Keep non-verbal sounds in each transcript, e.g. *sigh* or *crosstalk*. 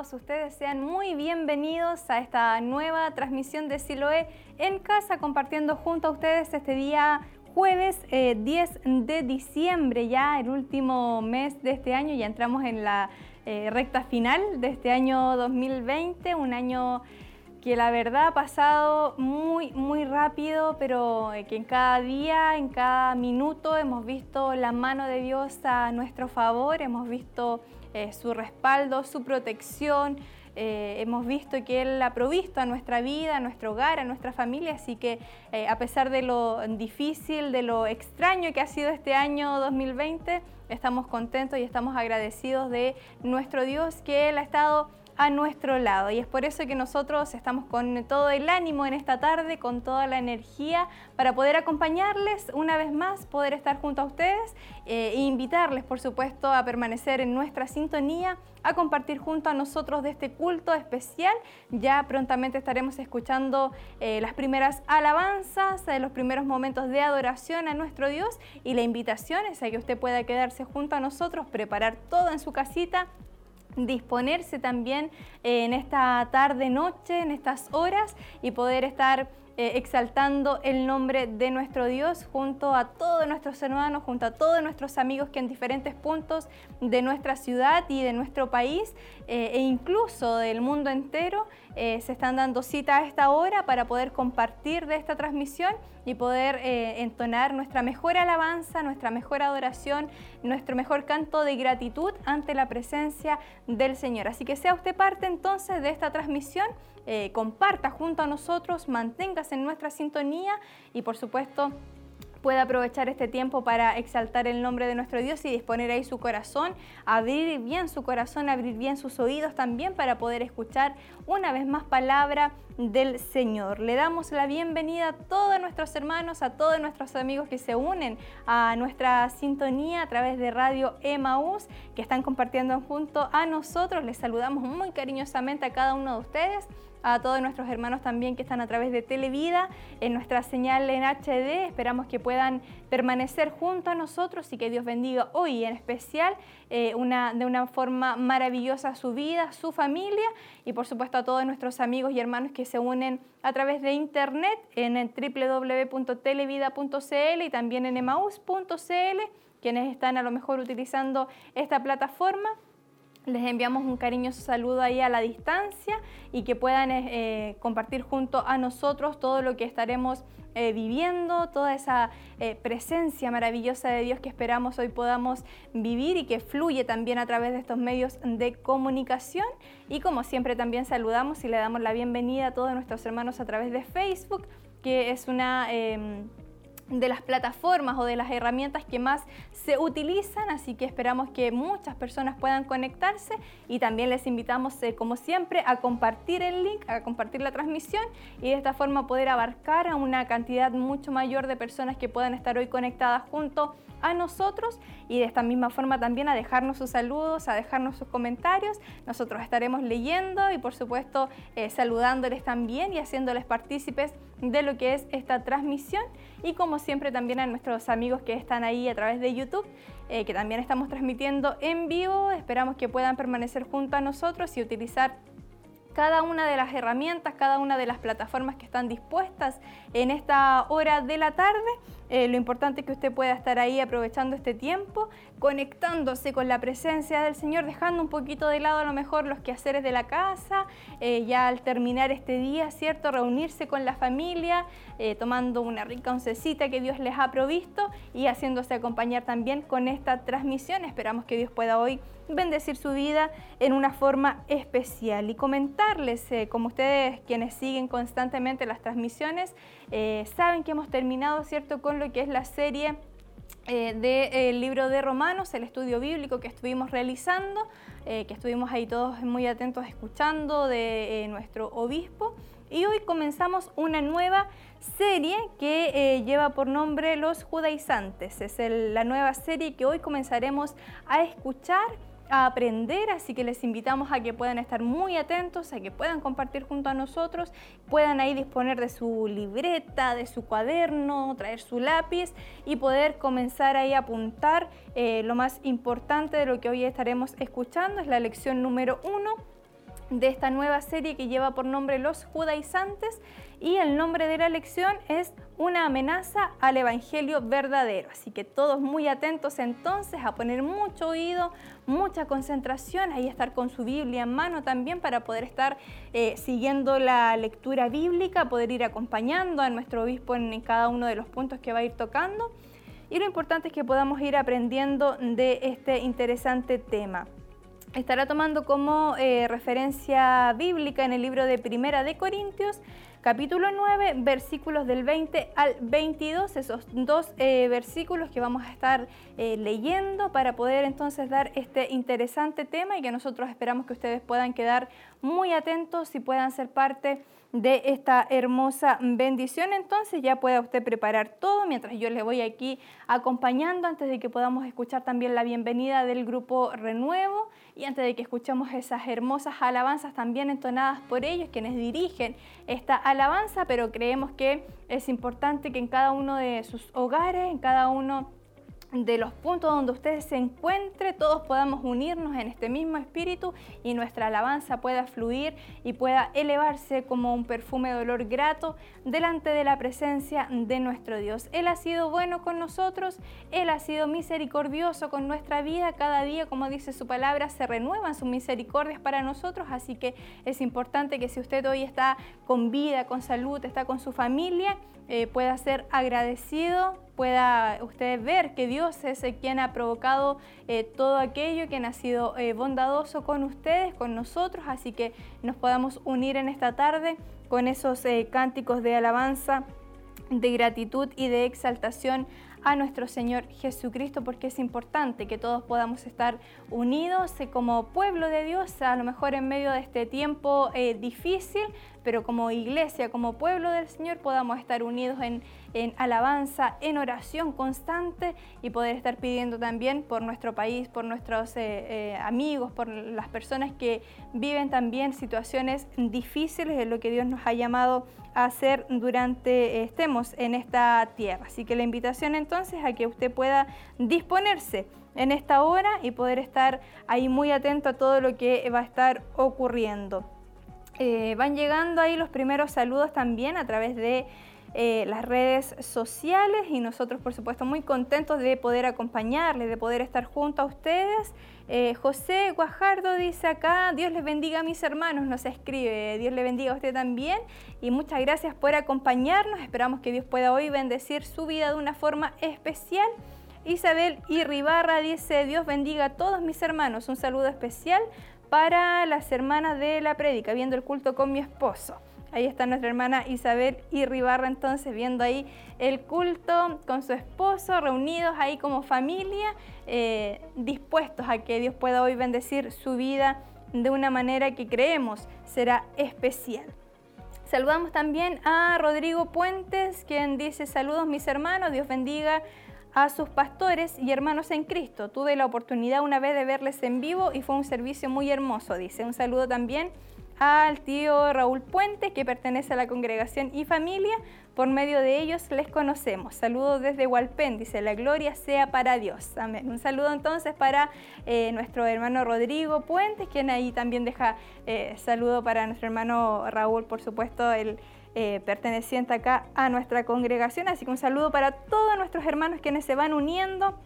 tardes, ¿cómo están todos ustedes? Sean muy bienvenidos a esta nueva transmisión de Siloé en casa, compartiendo junto a ustedes este día jueves 10 eh, de diciembre, ya el último mes de este año, ya entramos en la eh, recta final de este año 2020, un año que la verdad ha pasado muy, muy rápido, pero eh, que en cada día, en cada minuto hemos visto la mano de Dios a nuestro favor, hemos visto eh, su respaldo, su protección, eh, hemos visto que Él ha provisto a nuestra vida, a nuestro hogar, a nuestra familia, así que a pesar de lo difícil, de lo extraño que ha sido este año 2020, estamos contentos y estamos agradecidos de nuestro Dios que Él ha estado a nuestro lado. Y es por eso que nosotros estamos con todo el ánimo en esta tarde, con toda la energía para poder acompañarles una vez más, poder estar junto a ustedes eh, e invitarles, por supuesto, a permanecer en nuestra sintonía, a compartir junto a nosotros de este culto especial. Ya prontamente estaremos escuchando eh, las primeras alabanzas, eh, los primeros momentos de adoración a nuestro Dios y la invitación es a que usted pueda quedarse junto a nosotros, preparar todo en su casita disponerse también eh, en esta tarde-noche, en estas horas y poder estar eh, exaltando el nombre de nuestro Dios junto a todos nuestros hermanos, junto a todos nuestros amigos que en diferentes puntos de nuestra ciudad y de nuestro país eh, e incluso del mundo entero se están dando cita a esta hora para poder compartir de esta transmisión y poder eh, entonar nuestra mejor alabanza, nuestra mejor adoración, nuestro mejor canto de gratitud ante la presencia del Señor. Así que sea usted parte entonces de esta transmisión, eh, comparta junto a nosotros, manténgase en nuestra sintonía y por supuesto pueda aprovechar este tiempo para exaltar el nombre de nuestro Dios y disponer ahí su corazón, abrir bien su corazón, abrir bien sus oídos también para poder escuchar una vez más palabra del Señor. Le damos la bienvenida a todos nuestros hermanos, a todos nuestros amigos que se unen a nuestra sintonía a través de Radio Emaús, que están compartiendo junto a nosotros. Les saludamos muy cariñosamente a cada uno de ustedes a todos nuestros hermanos también que están a través de Televida, en nuestra señal en HD. Esperamos que puedan permanecer junto a nosotros y que Dios bendiga hoy en especial eh, una, de una forma maravillosa su vida, su familia y por supuesto a todos nuestros amigos y hermanos que se unen a través de internet en el www.televida.cl y también en emaus.cl, quienes están a lo mejor utilizando esta plataforma les enviamos un cariñoso saludo ahí a la distancia y que puedan eh, eh, compartir junto a nosotros todo lo que estaremos eh, viviendo, toda esa presencia maravillosa de Dios que esperamos hoy podamos vivir y que fluye también a través de estos medios de comunicación. Y como siempre también saludamos y le damos la bienvenida a todos nuestros hermanos a través de Facebook, que es una em, de las plataformas o de las herramientas que más se utilizan, así que esperamos que muchas personas puedan conectarse y también les invitamos, eh, como siempre, a compartir el link, a compartir la transmisión y de esta forma poder abarcar a una cantidad mucho mayor de personas que puedan estar hoy conectadas junto a nosotros y de esta misma forma también a dejarnos sus saludos, a dejarnos sus comentarios. Nosotros estaremos leyendo y por supuesto eh, saludándoles también y haciéndoles partícipes de lo que es esta transmisión y como siempre también a nuestros amigos que están ahí a través de YouTube, eh, que también estamos transmitiendo en vivo. Esperamos que puedan permanecer junto a nosotros y utilizar cada una de las herramientas, cada una de las plataformas que están dispuestas en esta hora de la tarde. Eh, lo importante es que usted pueda estar ahí aprovechando este tiempo, conectándose con la presencia del Señor, dejando un poquito de lado a lo mejor los quehaceres de la casa, eh, ya al terminar este día, ¿cierto? Reunirse con la familia, eh, tomando una rica oncecita que Dios les ha provisto y haciéndose acompañar también con esta transmisión. Esperamos que Dios pueda hoy bendecir su vida en una forma especial y comentarles, como ustedes quienes siguen constantemente las transmisiones, saben que hemos terminado, ¿cierto?, con lo que es la serie eh, del libro de Romanos, el estudio bíblico que estuvimos realizando, eh, que estuvimos ahí todos muy atentos escuchando de eh, nuestro obispo. Y hoy comenzamos una nueva serie que lleva por nombre Los Judaizantes. Es la nueva serie que hoy comenzaremos a escuchar a aprender, así que les invitamos a que puedan estar muy atentos, a que puedan compartir junto a nosotros, puedan ahí disponer de su libreta, de su cuaderno, traer su lápiz y poder comenzar ahí a apuntar. Eh, lo más importante de lo que hoy estaremos escuchando es la lección número uno de esta nueva serie que lleva por nombre Los Judaizantes y el nombre de la lección es Una amenaza al Evangelio verdadero. Así que todos muy atentos entonces a poner mucho oído, mucha concentración, ahí estar con su Biblia en mano también para poder estar eh, siguiendo la lectura bíblica, poder ir acompañando a nuestro obispo en cada uno de los puntos que va a ir tocando. Y lo importante es que podamos ir aprendiendo de este interesante tema estará tomando como eh, referencia bíblica en el libro de Primera de Corintios, capítulo 9, versículos del 20 al 22, esos dos eh, versículos que vamos a estar eh, leyendo para poder entonces dar este interesante tema y que nosotros esperamos que ustedes puedan quedar muy atentos y puedan ser parte de esta hermosa bendición. Entonces ya pueda usted preparar todo mientras yo le voy aquí acompañando antes de que podamos escuchar también la bienvenida del grupo Renuevo y antes de que escuchemos esas hermosas alabanzas también entonadas por ellos, quienes dirigen esta alabanza, pero creemos que es importante que en cada uno de sus hogares, en cada uno de los puntos donde usted se encuentre, todos podamos unirnos en este mismo espíritu y nuestra alabanza pueda fluir y pueda elevarse como un perfume de olor grato delante de la presencia de nuestro Dios. Él ha sido bueno con nosotros, Él ha sido misericordioso con nuestra vida. Cada día, como dice su palabra, se renuevan sus misericordias para nosotros, así que es importante que si usted hoy está con vida, con salud, está con su familia, eh, pueda ser agradecido, pueda usted ver que Dios es el quien ha provocado eh, todo aquello, quien ha sido eh, bondadoso con ustedes, con nosotros, así que nos podamos unir en esta tarde con esos cánticos de alabanza, de gratitud y de exaltación a nuestro Señor Jesucristo, porque es importante que todos podamos estar unidos como pueblo de Dios, a lo mejor en medio de este tiempo difícil, pero como iglesia, como pueblo del Señor, podamos estar unidos en, alabanza, en oración constante y poder estar pidiendo también por nuestro país, por nuestros eh, eh, amigos, por las personas que viven también situaciones difíciles de lo que Dios nos ha llamado a hacer durante estemos en esta tierra. Así que la invitación entonces a que usted pueda disponerse en esta hora y poder estar ahí muy atento a todo lo que va a estar ocurriendo. Eh, van llegando ahí los primeros saludos también a través de eh, las redes sociales y nosotros por supuesto muy contentos de poder acompañarles, de poder estar junto a ustedes. Eh, José Guajardo dice acá, Dios les bendiga a mis hermanos, nos escribe, Dios le bendiga a usted también y muchas gracias por acompañarnos, esperamos que Dios pueda hoy bendecir su vida de una forma especial. Isabel Irribarra dice, Dios bendiga a todos mis hermanos, un saludo especial para las hermanas de la prédica, viendo el culto con mi esposo. Ahí está nuestra hermana Isabel Irribarra entonces viendo ahí el culto con su esposo, reunidos ahí como familia, eh, dispuestos a que Dios pueda hoy bendecir su vida de una manera que creemos será especial. Saludamos también a Rodrigo Puentes, quien dice saludos mis hermanos, Dios bendiga a sus pastores y hermanos en Cristo. Tuve la oportunidad una vez de verles en vivo y fue un servicio muy hermoso, dice. Un saludo también al tío Raúl Puente, que pertenece a la congregación y familia. Por medio de ellos les conocemos. Saludos desde Hualpén, dice, la gloria sea para Dios. Amén. Un saludo entonces para eh, nuestro hermano Rodrigo Puentes, quien ahí también deja eh, saludo para nuestro hermano Raúl, por supuesto, el eh, perteneciente acá a nuestra congregación. Así que un saludo para todos nuestros hermanos quienes se van uniendo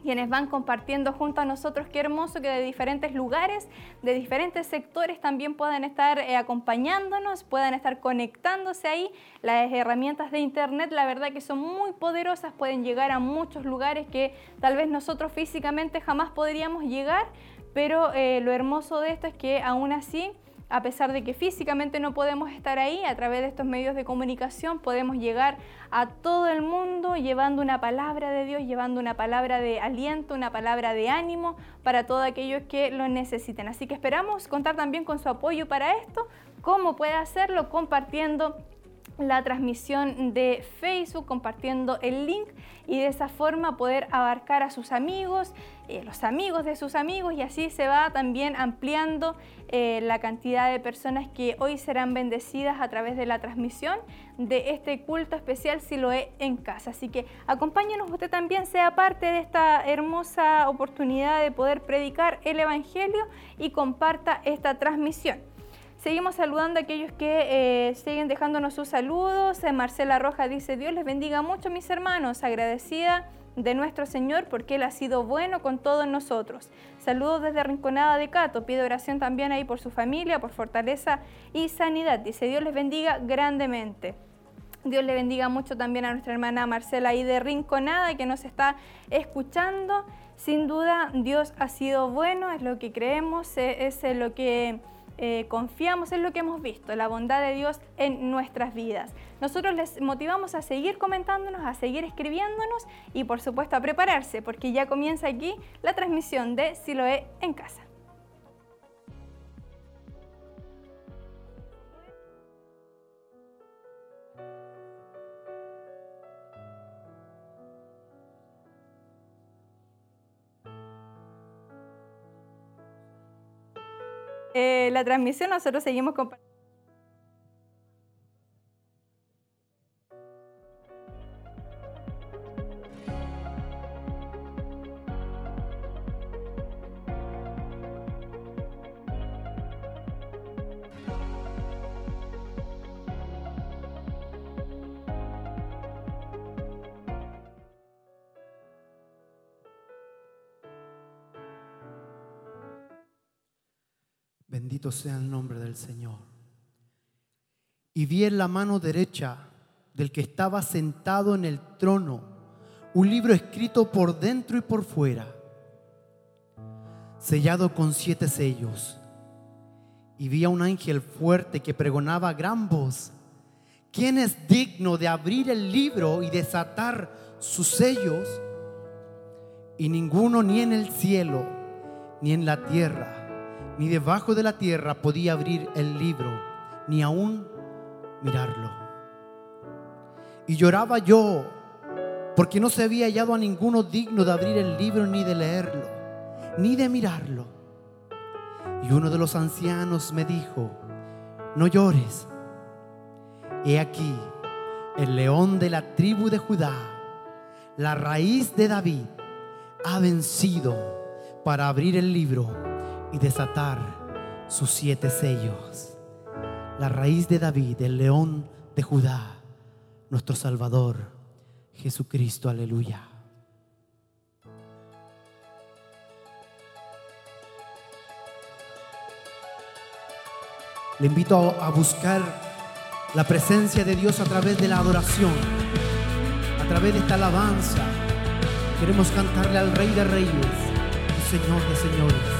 quienes van compartiendo junto a nosotros. Qué hermoso que de diferentes lugares, de diferentes sectores también puedan estar eh, acompañándonos, puedan estar conectándose ahí. Las herramientas de Internet, la verdad que son muy poderosas, pueden llegar a muchos lugares que tal vez nosotros físicamente jamás podríamos llegar, pero eh, lo hermoso de esto es que aún así a pesar de que físicamente no podemos estar ahí, a través de estos medios de comunicación podemos llegar a todo el mundo llevando una palabra de Dios, llevando una palabra de aliento, una palabra de ánimo para todos aquellos que lo necesiten. Así que esperamos contar también con su apoyo para esto. ¿Cómo puede hacerlo? Compartiendo la transmisión de Facebook compartiendo el link y de esa forma poder abarcar a sus amigos, eh, los amigos de sus amigos y así se va también ampliando eh, la cantidad de personas que hoy serán bendecidas a través de la transmisión de este culto especial si lo he en casa. Así que acompáñenos, usted también sea parte de esta hermosa oportunidad de poder predicar el Evangelio y comparta esta transmisión. Seguimos saludando a aquellos que eh, siguen dejándonos sus saludos. Eh, Marcela Roja dice, Dios les bendiga mucho mis hermanos, agradecida de nuestro Señor porque Él ha sido bueno con todos nosotros. Saludos desde Rinconada de Cato. Pido oración también ahí por su familia, por fortaleza y sanidad. Dice, Dios les bendiga grandemente. Dios le bendiga mucho también a nuestra hermana Marcela ahí de Rinconada que nos está escuchando. Sin duda, Dios ha sido bueno, es lo que creemos, eh, es lo que eh, confiamos en lo que hemos visto, la bondad de Dios en nuestras vidas. Nosotros les motivamos a seguir comentándonos, a seguir escribiéndonos y por supuesto a prepararse porque ya comienza aquí la transmisión de Siloé en casa. Eh, la transmisión, nosotros seguimos compartiendo. Bendito sea el nombre del Señor. Y vi en la mano derecha del que estaba sentado en el trono un libro escrito por dentro y por fuera, sellado con siete sellos. Y vi a un ángel fuerte que pregonaba a gran voz, ¿quién es digno de abrir el libro y desatar sus sellos? Y ninguno ni en el cielo, ni en la tierra, ni debajo de la tierra podía abrir el libro, ni aún mirarlo. Y lloraba yo, porque no se había hallado a ninguno digno de abrir el libro, ni de leerlo, ni de mirarlo. Y uno de los ancianos me dijo, no llores. He aquí, el león de la tribu de Judá, la raíz de David, ha vencido para abrir el libro y desatar sus siete sellos. La raíz de David, el león de Judá, nuestro Salvador, Jesucristo, aleluya. Le invito a buscar la presencia de Dios a través de la adoración, a través de esta alabanza. Queremos cantarle al Rey de Reyes Señor de Señores.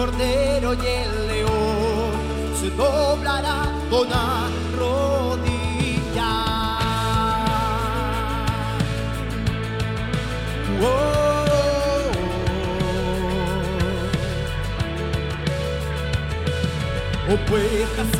cordero y el león, se doblará toda rodilla. Oh, puertas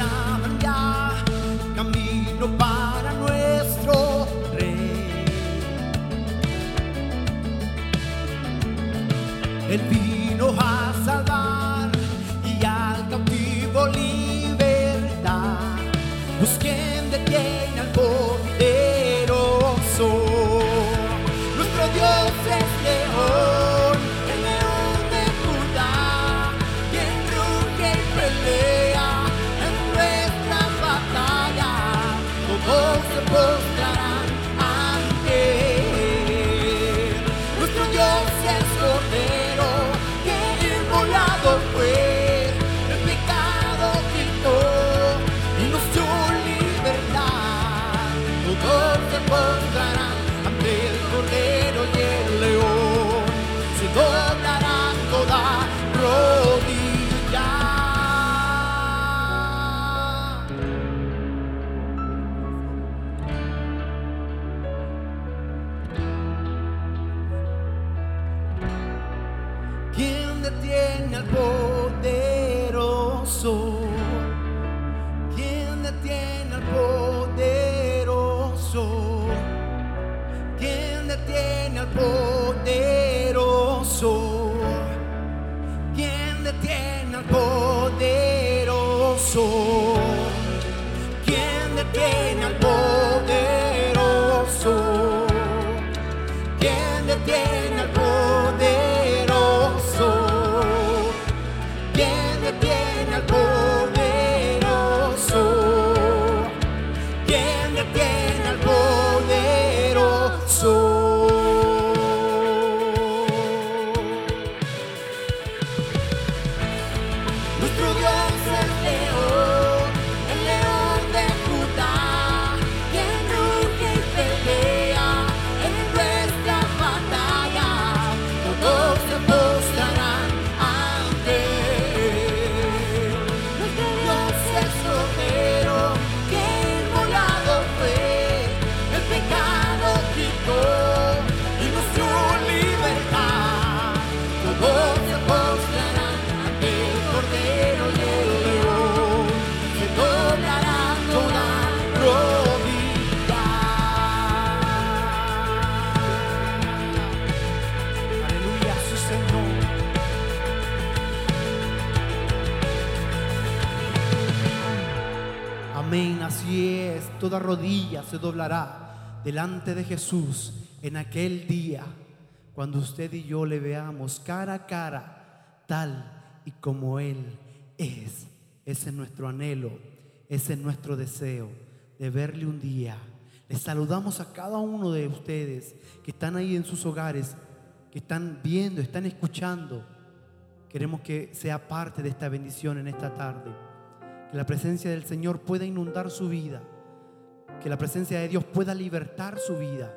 Toda rodilla se doblará delante de Jesús en aquel día, cuando usted y yo le veamos cara a cara, tal y como Él es. Ese es nuestro anhelo, ese es nuestro deseo de verle un día. Les saludamos a cada uno de ustedes que están ahí en sus hogares, que están viendo, están escuchando. Queremos que sea parte de esta bendición en esta tarde. Que la presencia del Señor pueda inundar su vida. Que la presencia de Dios pueda libertar su vida.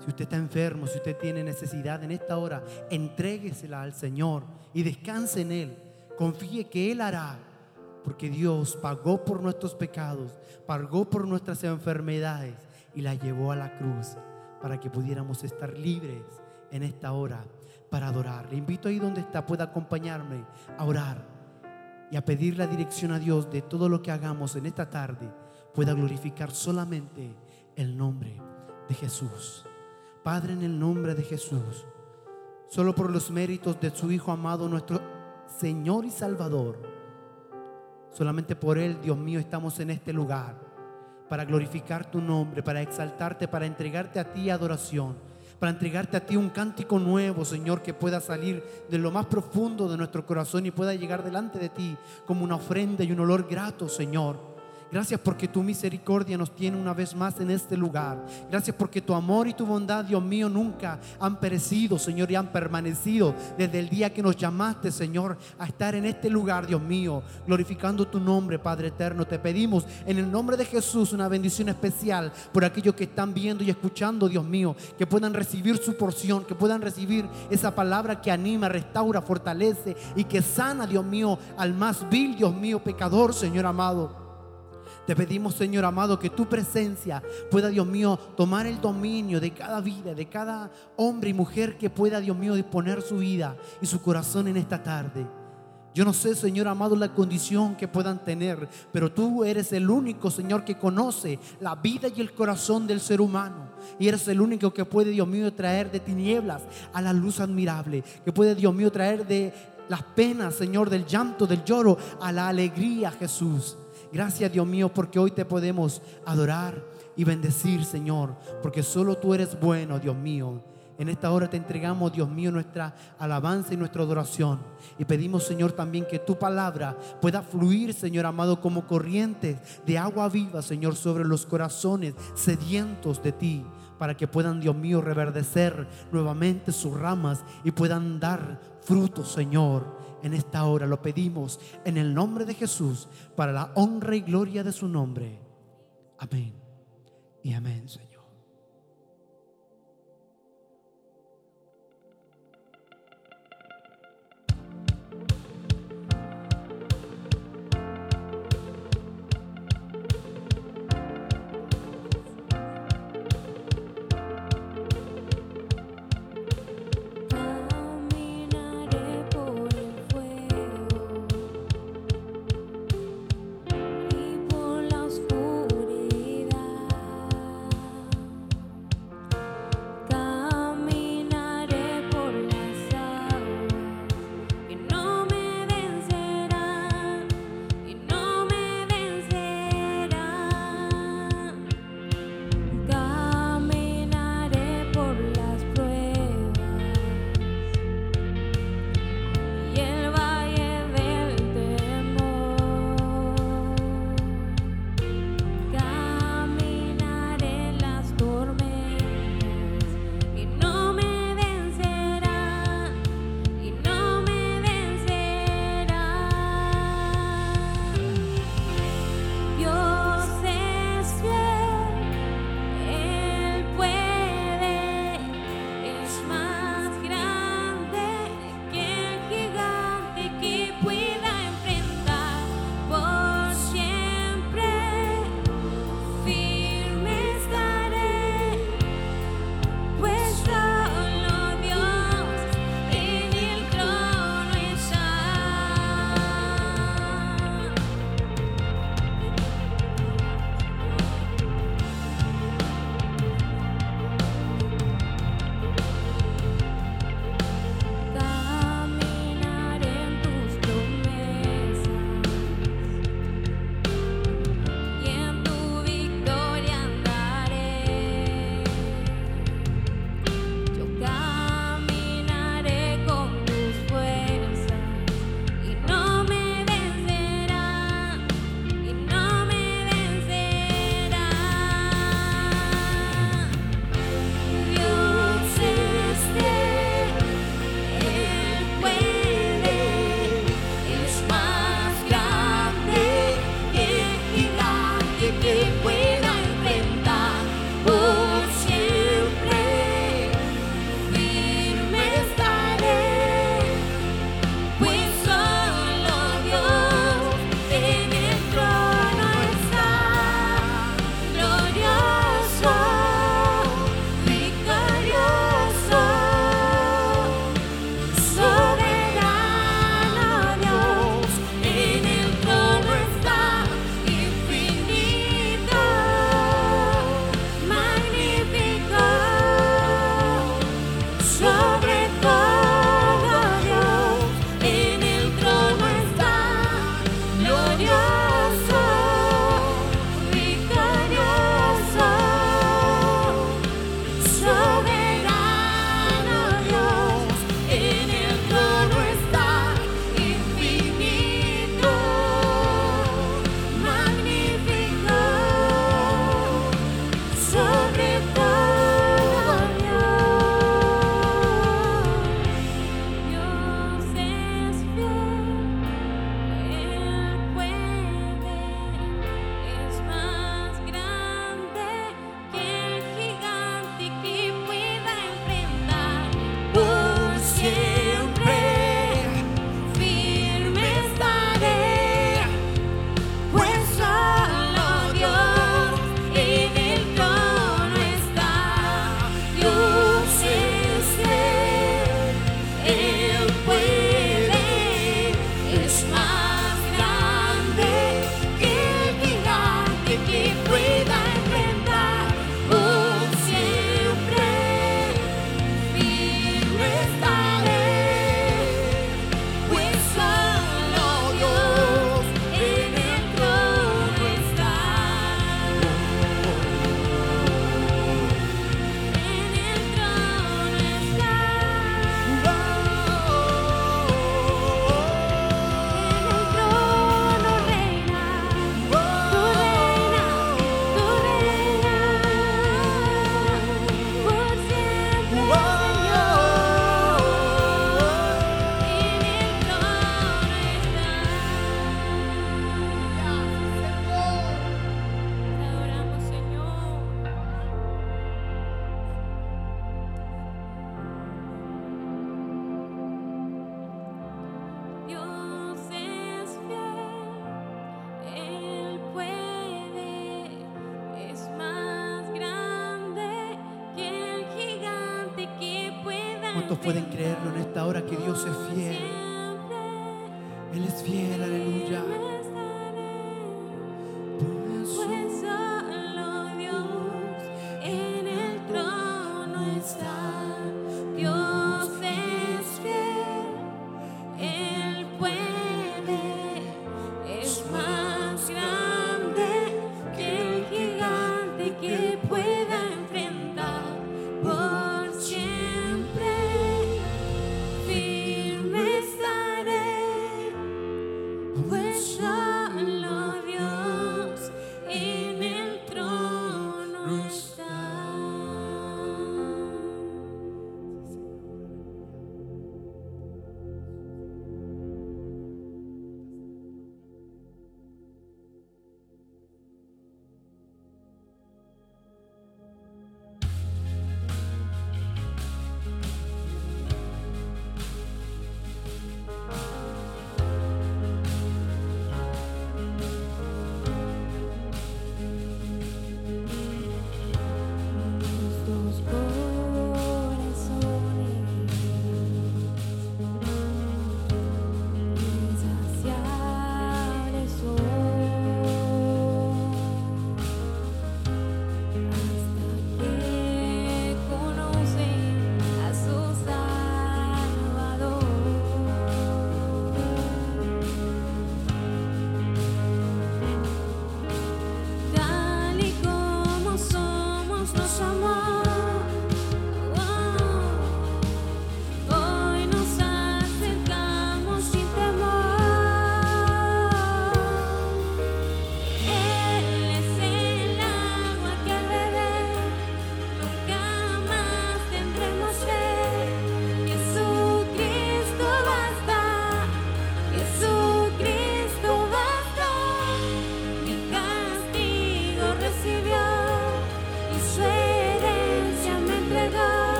Si usted está enfermo, si usted tiene necesidad en esta hora, entréguesela al Señor y descanse en Él. Confíe que Él hará. Porque Dios pagó por nuestros pecados, pagó por nuestras enfermedades y la llevó a la cruz para que pudiéramos estar libres en esta hora para adorar. Le invito ahí donde está, pueda acompañarme a orar y a pedir la dirección a Dios de todo lo que hagamos en esta tarde pueda glorificar solamente el nombre de Jesús. Padre, en el nombre de Jesús, solo por los méritos de su Hijo amado, nuestro Señor y Salvador, solamente por Él, Dios mío, estamos en este lugar para glorificar tu nombre, para exaltarte, para entregarte a ti adoración, para entregarte a ti un cántico nuevo, Señor, que pueda salir de lo más profundo de nuestro corazón y pueda llegar delante de ti como una ofrenda y un olor grato, Señor. Gracias porque tu misericordia nos tiene una vez más en este lugar. Gracias porque tu amor y tu bondad, Dios mío, nunca han perecido, Señor, y han permanecido desde el día que nos llamaste, Señor, a estar en este lugar, Dios mío, glorificando tu nombre, Padre eterno. Te pedimos en el nombre de Jesús una bendición especial por aquellos que están viendo y escuchando, Dios mío, que puedan recibir su porción, que puedan recibir esa palabra que anima, restaura, fortalece y que sana, Dios mío, al más vil, Dios mío, pecador, Señor amado. Te pedimos, Señor amado, que tu presencia pueda, Dios mío, tomar el dominio de cada vida, de cada hombre y mujer que pueda, Dios mío, disponer su vida y su corazón en esta tarde. Yo no sé, Señor amado, la condición que puedan tener, pero tú eres el único, Señor, que conoce la vida y el corazón del ser humano. Y eres el único que puede, Dios mío, traer de tinieblas a la luz admirable, que puede, Dios mío, traer de las penas, Señor, del llanto, del lloro, a la alegría, Jesús. Gracias Dios mío porque hoy te podemos adorar y bendecir Señor, porque solo tú eres bueno Dios mío. En esta hora te entregamos Dios mío nuestra alabanza y nuestra adoración y pedimos Señor también que tu palabra pueda fluir Señor amado como corrientes de agua viva Señor sobre los corazones sedientos de ti para que puedan Dios mío reverdecer nuevamente sus ramas y puedan dar frutos Señor en esta hora. Lo pedimos en el nombre de Jesús para la honra y gloria de su nombre. Amén. Y amén, Señor.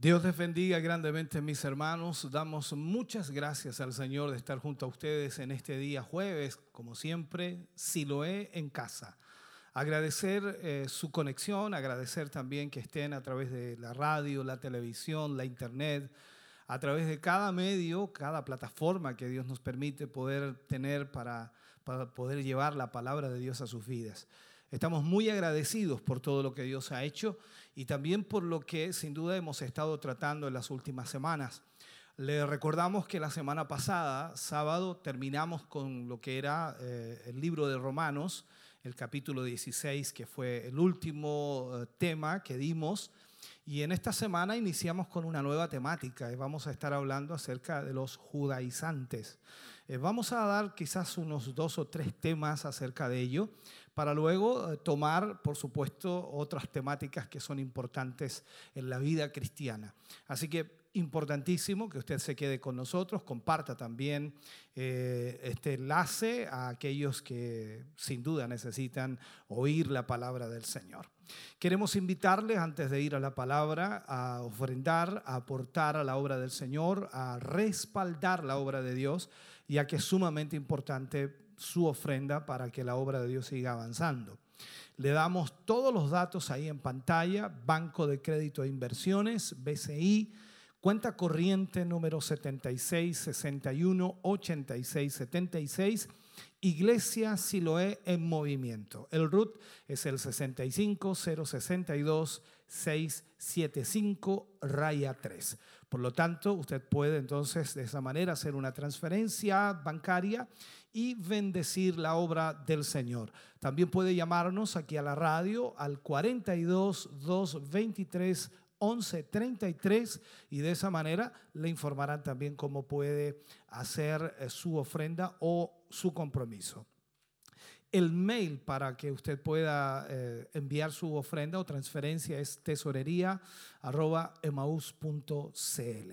Dios les bendiga grandemente, mis hermanos. Damos muchas gracias al Señor de estar junto a ustedes en este día jueves, como siempre, Siloé en casa. Agradecer eh, su conexión, agradecer también que estén a través de la radio, la televisión, la internet, a través de cada medio, cada plataforma que Dios nos permite poder tener para, para poder llevar la palabra de Dios a sus vidas. Estamos muy agradecidos por todo lo que Dios ha hecho y también por lo que sin duda hemos estado tratando en las últimas semanas. Le recordamos que la semana pasada, sábado, terminamos con lo que era eh, el libro de Romanos, el capítulo 16, que fue el último eh, tema que dimos. Y en esta semana iniciamos con una nueva temática y vamos a estar hablando acerca de los judaizantes. Eh, vamos a dar quizás unos dos o tres temas acerca de ello para luego eh, tomar, por supuesto, otras temáticas que son importantes en la vida cristiana. Así que importantísimo que usted se quede con nosotros, comparta también eh, este enlace a aquellos que sin duda necesitan oír la palabra del Señor. Queremos invitarles antes de ir a la palabra a ofrendar, a aportar a la obra del Señor, a respaldar la obra de Dios, ya que es sumamente importante su ofrenda para que la obra de Dios siga avanzando. Le damos todos los datos ahí en pantalla, Banco de Crédito e Inversiones, BCI, cuenta corriente número 76 61 86 76, Iglesia Siloé en movimiento. El RUT es el 65 062 675 raya 3. Por lo tanto, usted puede entonces de esa manera hacer una transferencia bancaria y bendecir la obra del Señor. También puede llamarnos aquí a la radio al 42 223 1133 y de esa manera le informarán también cómo puede hacer eh, su ofrenda o su compromiso. El mail para que usted pueda eh, enviar su ofrenda o transferencia es tesorería.emaus.cl.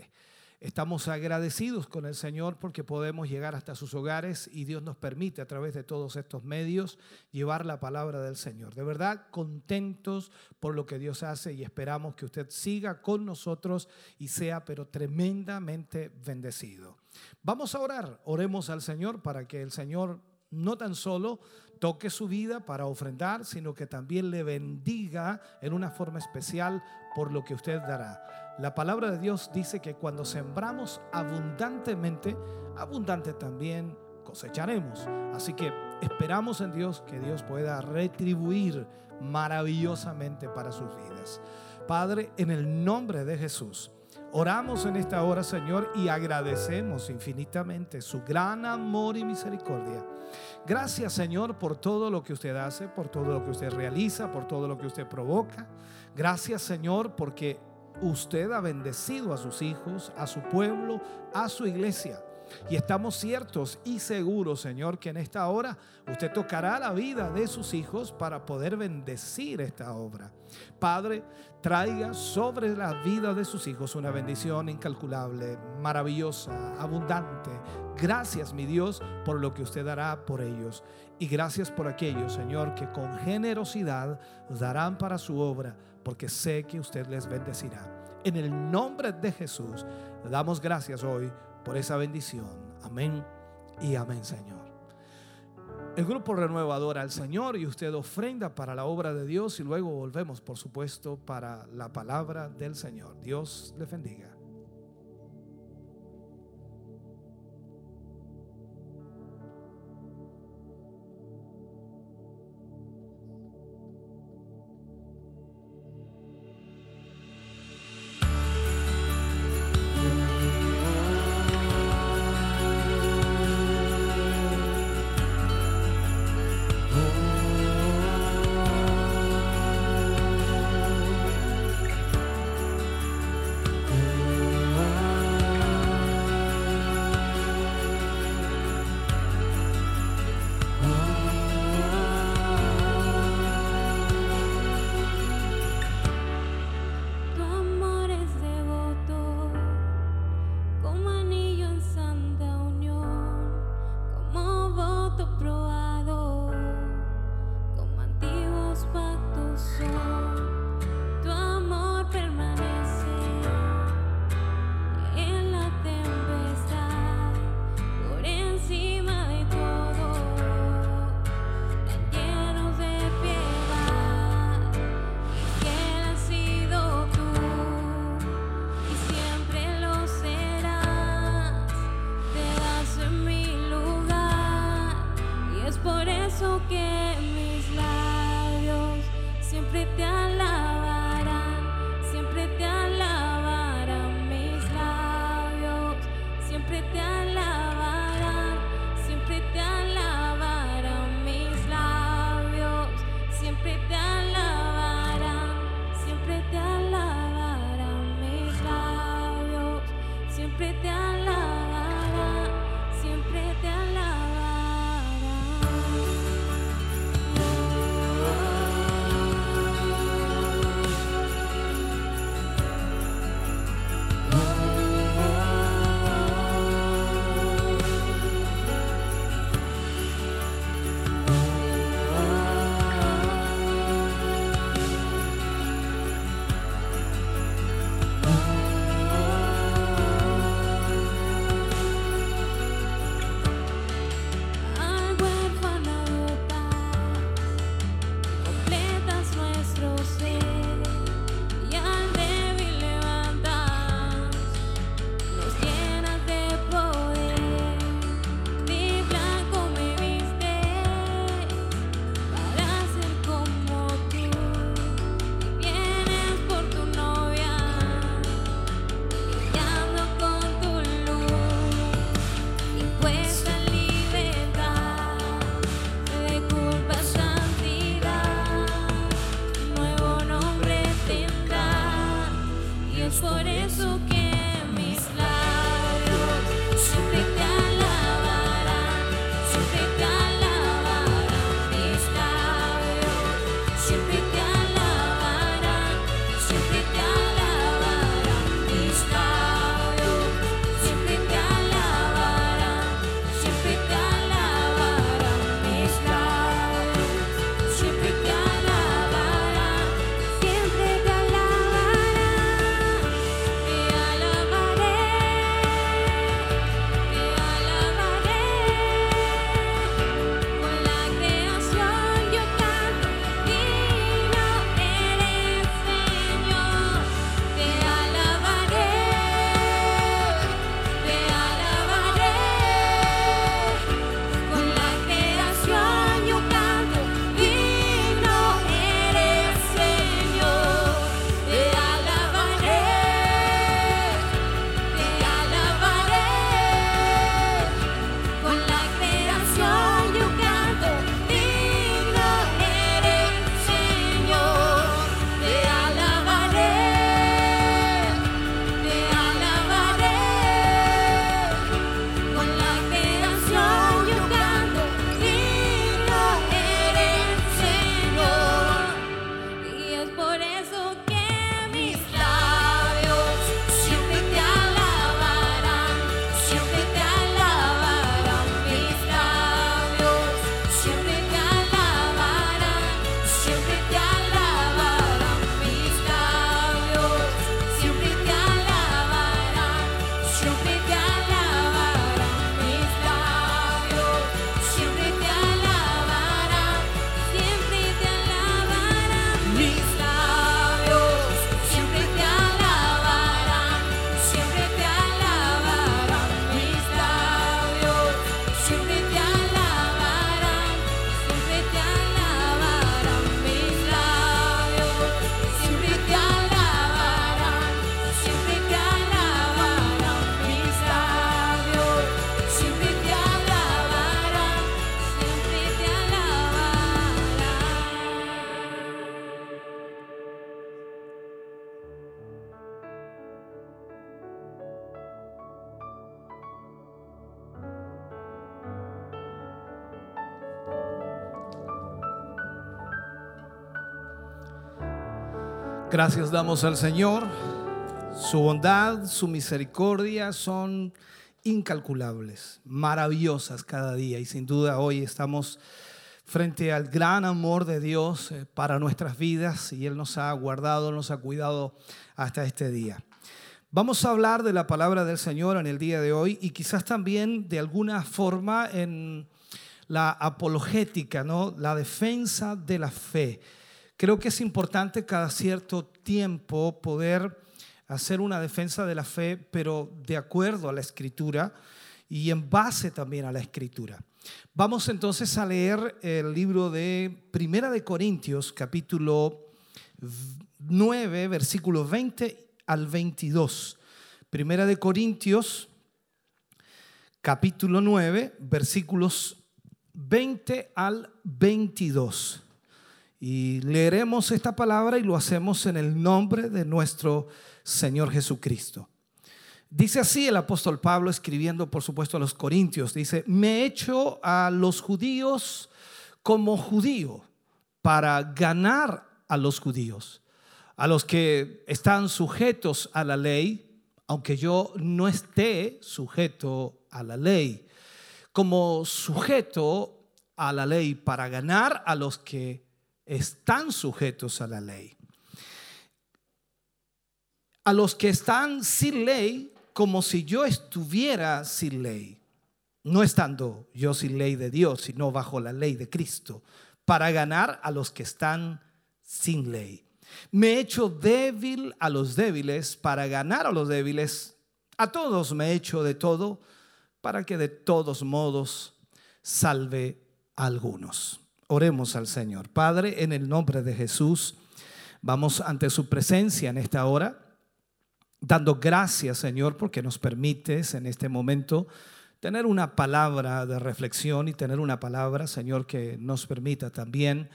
Estamos agradecidos con el Señor porque podemos llegar hasta sus hogares y Dios nos permite a través de todos estos medios llevar la palabra del Señor. De verdad, contentos por lo que Dios hace y esperamos que usted siga con nosotros y sea pero tremendamente bendecido. Vamos a orar, oremos al Señor para que el Señor no tan solo toque su vida para ofrendar, sino que también le bendiga en una forma especial por lo que usted dará. La palabra de Dios dice que cuando sembramos abundantemente, abundante también cosecharemos. Así que esperamos en Dios que Dios pueda retribuir maravillosamente para sus vidas. Padre, en el nombre de Jesús. Oramos en esta hora, Señor, y agradecemos infinitamente su gran amor y misericordia. Gracias, Señor, por todo lo que usted hace, por todo lo que usted realiza, por todo lo que usted provoca. Gracias, Señor, porque usted ha bendecido a sus hijos, a su pueblo, a su iglesia. Y estamos ciertos y seguros, Señor, que en esta hora usted tocará la vida de sus hijos para poder bendecir esta obra. Padre, traiga sobre la vida de sus hijos una bendición incalculable, maravillosa, abundante. Gracias, mi Dios, por lo que usted dará por ellos. Y gracias por aquellos, Señor, que con generosidad darán para su obra, porque sé que usted les bendecirá. En el nombre de Jesús, damos gracias hoy por esa bendición. Amén y amén, Señor. El grupo renuevador al Señor y usted ofrenda para la obra de Dios y luego volvemos, por supuesto, para la palabra del Señor. Dios le bendiga. Gracias damos al Señor. Su bondad, su misericordia son incalculables, maravillosas cada día. Y sin duda hoy estamos frente al gran amor de Dios eh, para nuestras vidas y Él nos ha guardado, nos ha cuidado hasta este día. Vamos a hablar de la palabra del Señor en el día de hoy y quizás también de alguna forma en la apologética, ¿no? La defensa de la fe. Creo que es importante cada cierto tiempo poder hacer una defensa de la fe, pero de acuerdo a la escritura y en base también a la escritura. Vamos entonces a leer el libro de Primera de Corintios, capítulo 9, versículos 20 al 22. Primera de Corintios, capítulo 9, versículos 20 al 22. Y leeremos esta palabra y lo hacemos en el nombre de nuestro Señor Jesucristo. Dice así el apóstol Pablo escribiendo, por supuesto, a los corintios. Dice, me he hecho a los judíos como judío para ganar a los judíos, a los que están sujetos a la ley, aunque yo no esté sujeto a la ley, como sujeto a la ley para ganar a los que están sujetos a la ley. A los que están sin ley, como si yo estuviera sin ley, no estando yo sin ley de Dios, sino bajo la ley de Cristo, para ganar a los que están sin ley. Me he hecho débil a los débiles para ganar a los débiles. A todos me he hecho de todo para que de todos modos salve a algunos. Oremos al Señor. Padre, en el nombre de Jesús, vamos ante su presencia en esta hora dando gracias, Señor, porque nos permites en este momento tener una palabra de reflexión y tener una palabra, Señor, que nos permita también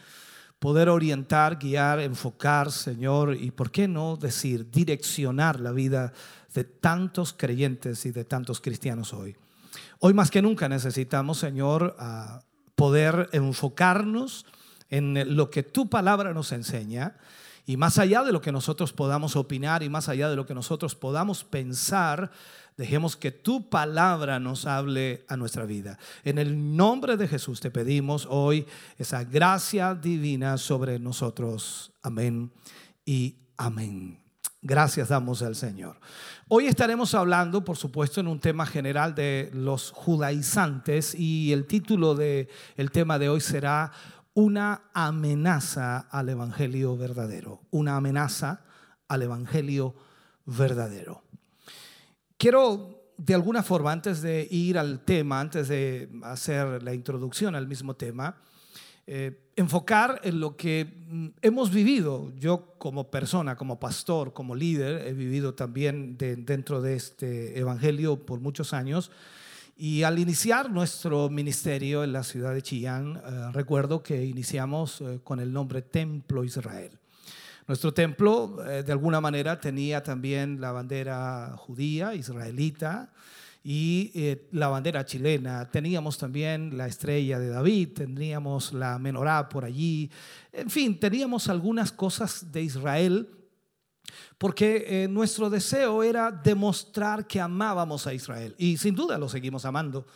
poder orientar, guiar, enfocar, Señor, y por qué no decir, direccionar la vida de tantos creyentes y de tantos cristianos hoy. Hoy más que nunca necesitamos, Señor, poder enfocarnos en lo que tu palabra nos enseña y más allá de lo que nosotros podamos opinar y más allá de lo que nosotros podamos pensar, dejemos que tu palabra nos hable a nuestra vida. En el nombre de Jesús te pedimos hoy esa gracia divina sobre nosotros. Amén y amén. Gracias damos al Señor. Hoy estaremos hablando, por supuesto, en un tema general de los judaizantes y el título del el tema de hoy será una amenaza al Evangelio verdadero, una amenaza al Evangelio verdadero. Quiero, de alguna forma, antes de ir al tema, antes de hacer la introducción al mismo tema, eh, enfocar en lo que mm, hemos vivido. Yo como persona, como pastor, como líder, he vivido también dentro de este Evangelio por muchos años y al iniciar nuestro ministerio en la ciudad de Chillán, eh, recuerdo que iniciamos eh, con el nombre Templo Israel. Nuestro templo, de alguna manera, tenía también la bandera judía, israelita, y la bandera chilena. Teníamos también la estrella de David, teníamos la menorá por allí. En fin, teníamos algunas cosas de Israel porque eh, nuestro deseo era demostrar que amábamos a Israel. Y sin duda lo seguimos amando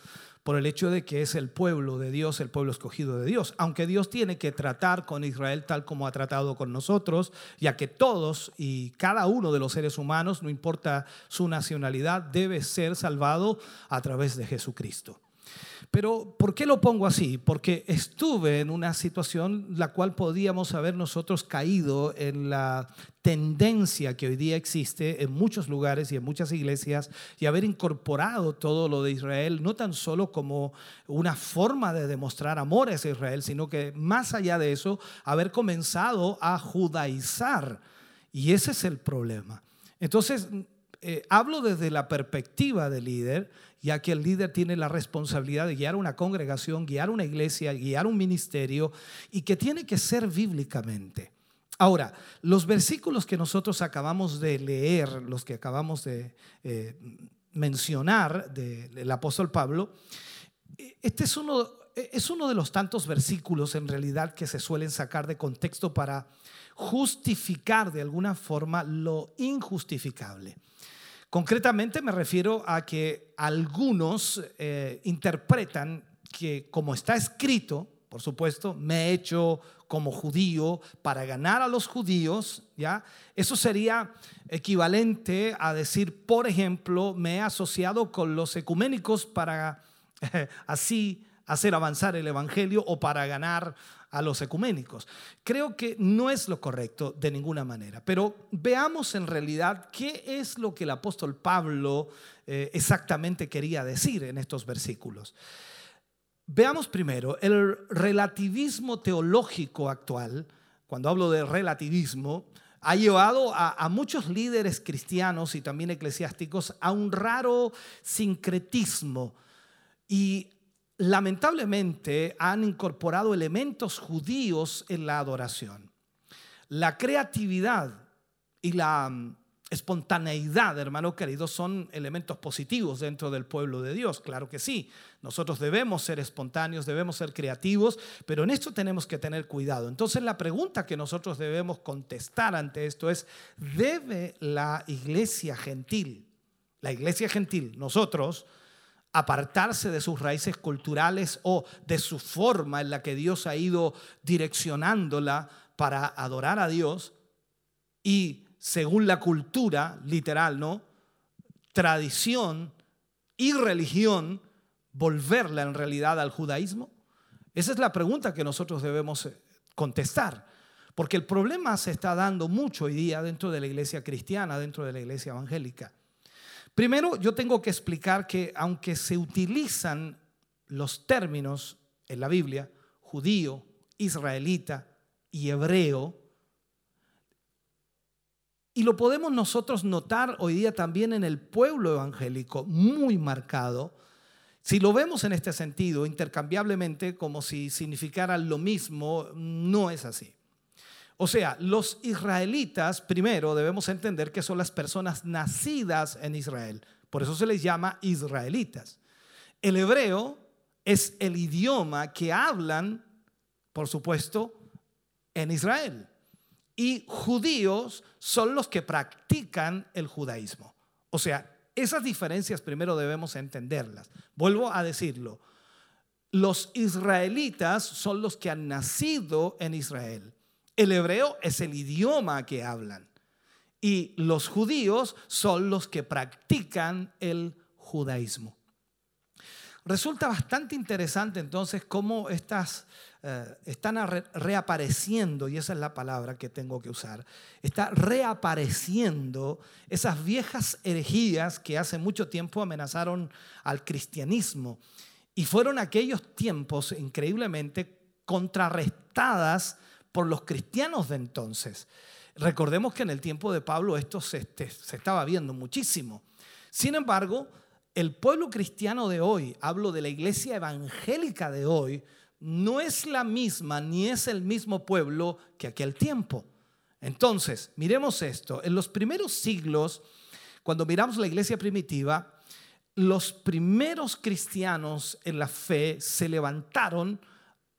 por el hecho de que es el pueblo de Dios, el pueblo escogido de Dios. Aunque Dios tiene que tratar con Israel tal como ha tratado con nosotros, ya que todos y cada uno de los seres humanos, no importa su nacionalidad, debe ser salvado a través de Jesucristo. Pero ¿por qué lo pongo así? Porque estuve en una situación la cual podíamos haber nosotros caído en la tendencia que hoy día existe en muchos lugares y en muchas iglesias y haber incorporado todo lo de Israel, no tan solo como una forma de demostrar amor a Israel, sino que más allá de eso, haber comenzado a judaizar. Y ese es el problema. Entonces, eh, hablo desde la perspectiva del líder, ya que el líder tiene la responsabilidad de guiar una congregación, guiar una iglesia, guiar un ministerio y que tiene que ser bíblicamente. Ahora, los versículos que nosotros acabamos de leer, los que acabamos de eh, mencionar del apóstol Pablo, este es uno es uno de los tantos versículos en realidad que se suelen sacar de contexto para justificar de alguna forma lo injustificable. Concretamente me refiero a que algunos eh, interpretan que como está escrito, por supuesto, me he hecho como judío para ganar a los judíos, ¿ya? Eso sería equivalente a decir, por ejemplo, me he asociado con los ecuménicos para *laughs* así hacer avanzar el evangelio o para ganar a los ecuménicos. Creo que no es lo correcto de ninguna manera, pero veamos en realidad qué es lo que el apóstol Pablo eh, exactamente quería decir en estos versículos. Veamos primero el relativismo teológico actual. Cuando hablo de relativismo, ha llevado a, a, muchos líderes cristianos y también eclesiásticos a un raro sincretismo y lamentablemente han incorporado elementos judíos en la adoración. La creatividad y la mm, espontaneidad, hermano querido, son elementos positivos dentro del pueblo de Dios. Claro que sí. Nosotros debemos ser espontáneos, debemos ser creativos, pero en esto tenemos que tener cuidado. Entonces la pregunta que nosotros debemos contestar ante esto es, ¿debe la iglesia gentil, la iglesia gentil, nosotros, apartarse de sus raíces culturales o de su forma en la que Dios ha ido direccionándola para adorar a Dios y según la cultura literal, ¿no? Tradición y religión, volverla en realidad al judaísmo? Esa es la pregunta que nosotros debemos eh, contestar. Porque el problema se está dando mucho hoy día dentro de la iglesia cristiana, dentro de la iglesia evangélica. Primero, yo tengo que explicar que aunque se utilizan los términos en la Biblia, judío, israelita y hebreo, y lo podemos nosotros notar hoy día también en el pueblo evangélico, muy marcado, si lo vemos en este sentido, intercambiablemente, como si significaran lo mismo, no es así. O sea, los israelitas, primero debemos entender que son las personas nacidas en Israel. Por eso se les llama israelitas. El hebreo es el idioma que hablan, por supuesto, en Israel. Y judíos son los que practican el judaísmo. O sea, esas diferencias primero debemos entenderlas. Vuelvo a decirlo. Los israelitas son los que han nacido en Israel. El hebreo es el idioma que hablan. Y los judíos son los que practican el judaísmo. Resulta bastante interesante entonces cómo estas eh, están reapareciendo, y esa es la palabra que tengo que usar, está reapareciendo esas viejas herejías que hace mucho tiempo amenazaron al cristianismo. Y fueron aquellos tiempos increíblemente contrarrestadas por los cristianos de entonces. Recordemos que en el tiempo de Pablo esto se, este, se estaba viendo muchísimo. Sin embargo, el pueblo cristiano de hoy, hablo de la iglesia evangélica de hoy, no es la misma ni es el mismo pueblo que aquel tiempo. Entonces, miremos esto. En los primeros siglos, cuando miramos la iglesia primitiva, los primeros cristianos en la fe se levantaron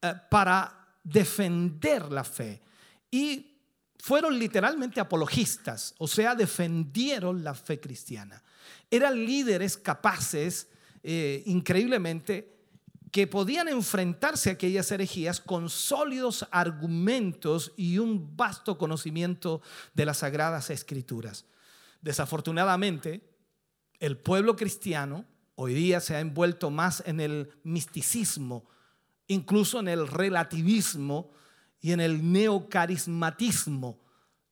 eh, para defender la fe. Y fueron literalmente apologistas, o sea, defendieron la fe cristiana. Eran líderes capaces, eh, increíblemente, que podían enfrentarse a aquellas herejías con sólidos argumentos y un vasto conocimiento de las sagradas escrituras. Desafortunadamente, el pueblo cristiano hoy día se ha envuelto más en el misticismo, incluso en el relativismo y en el neocarismatismo.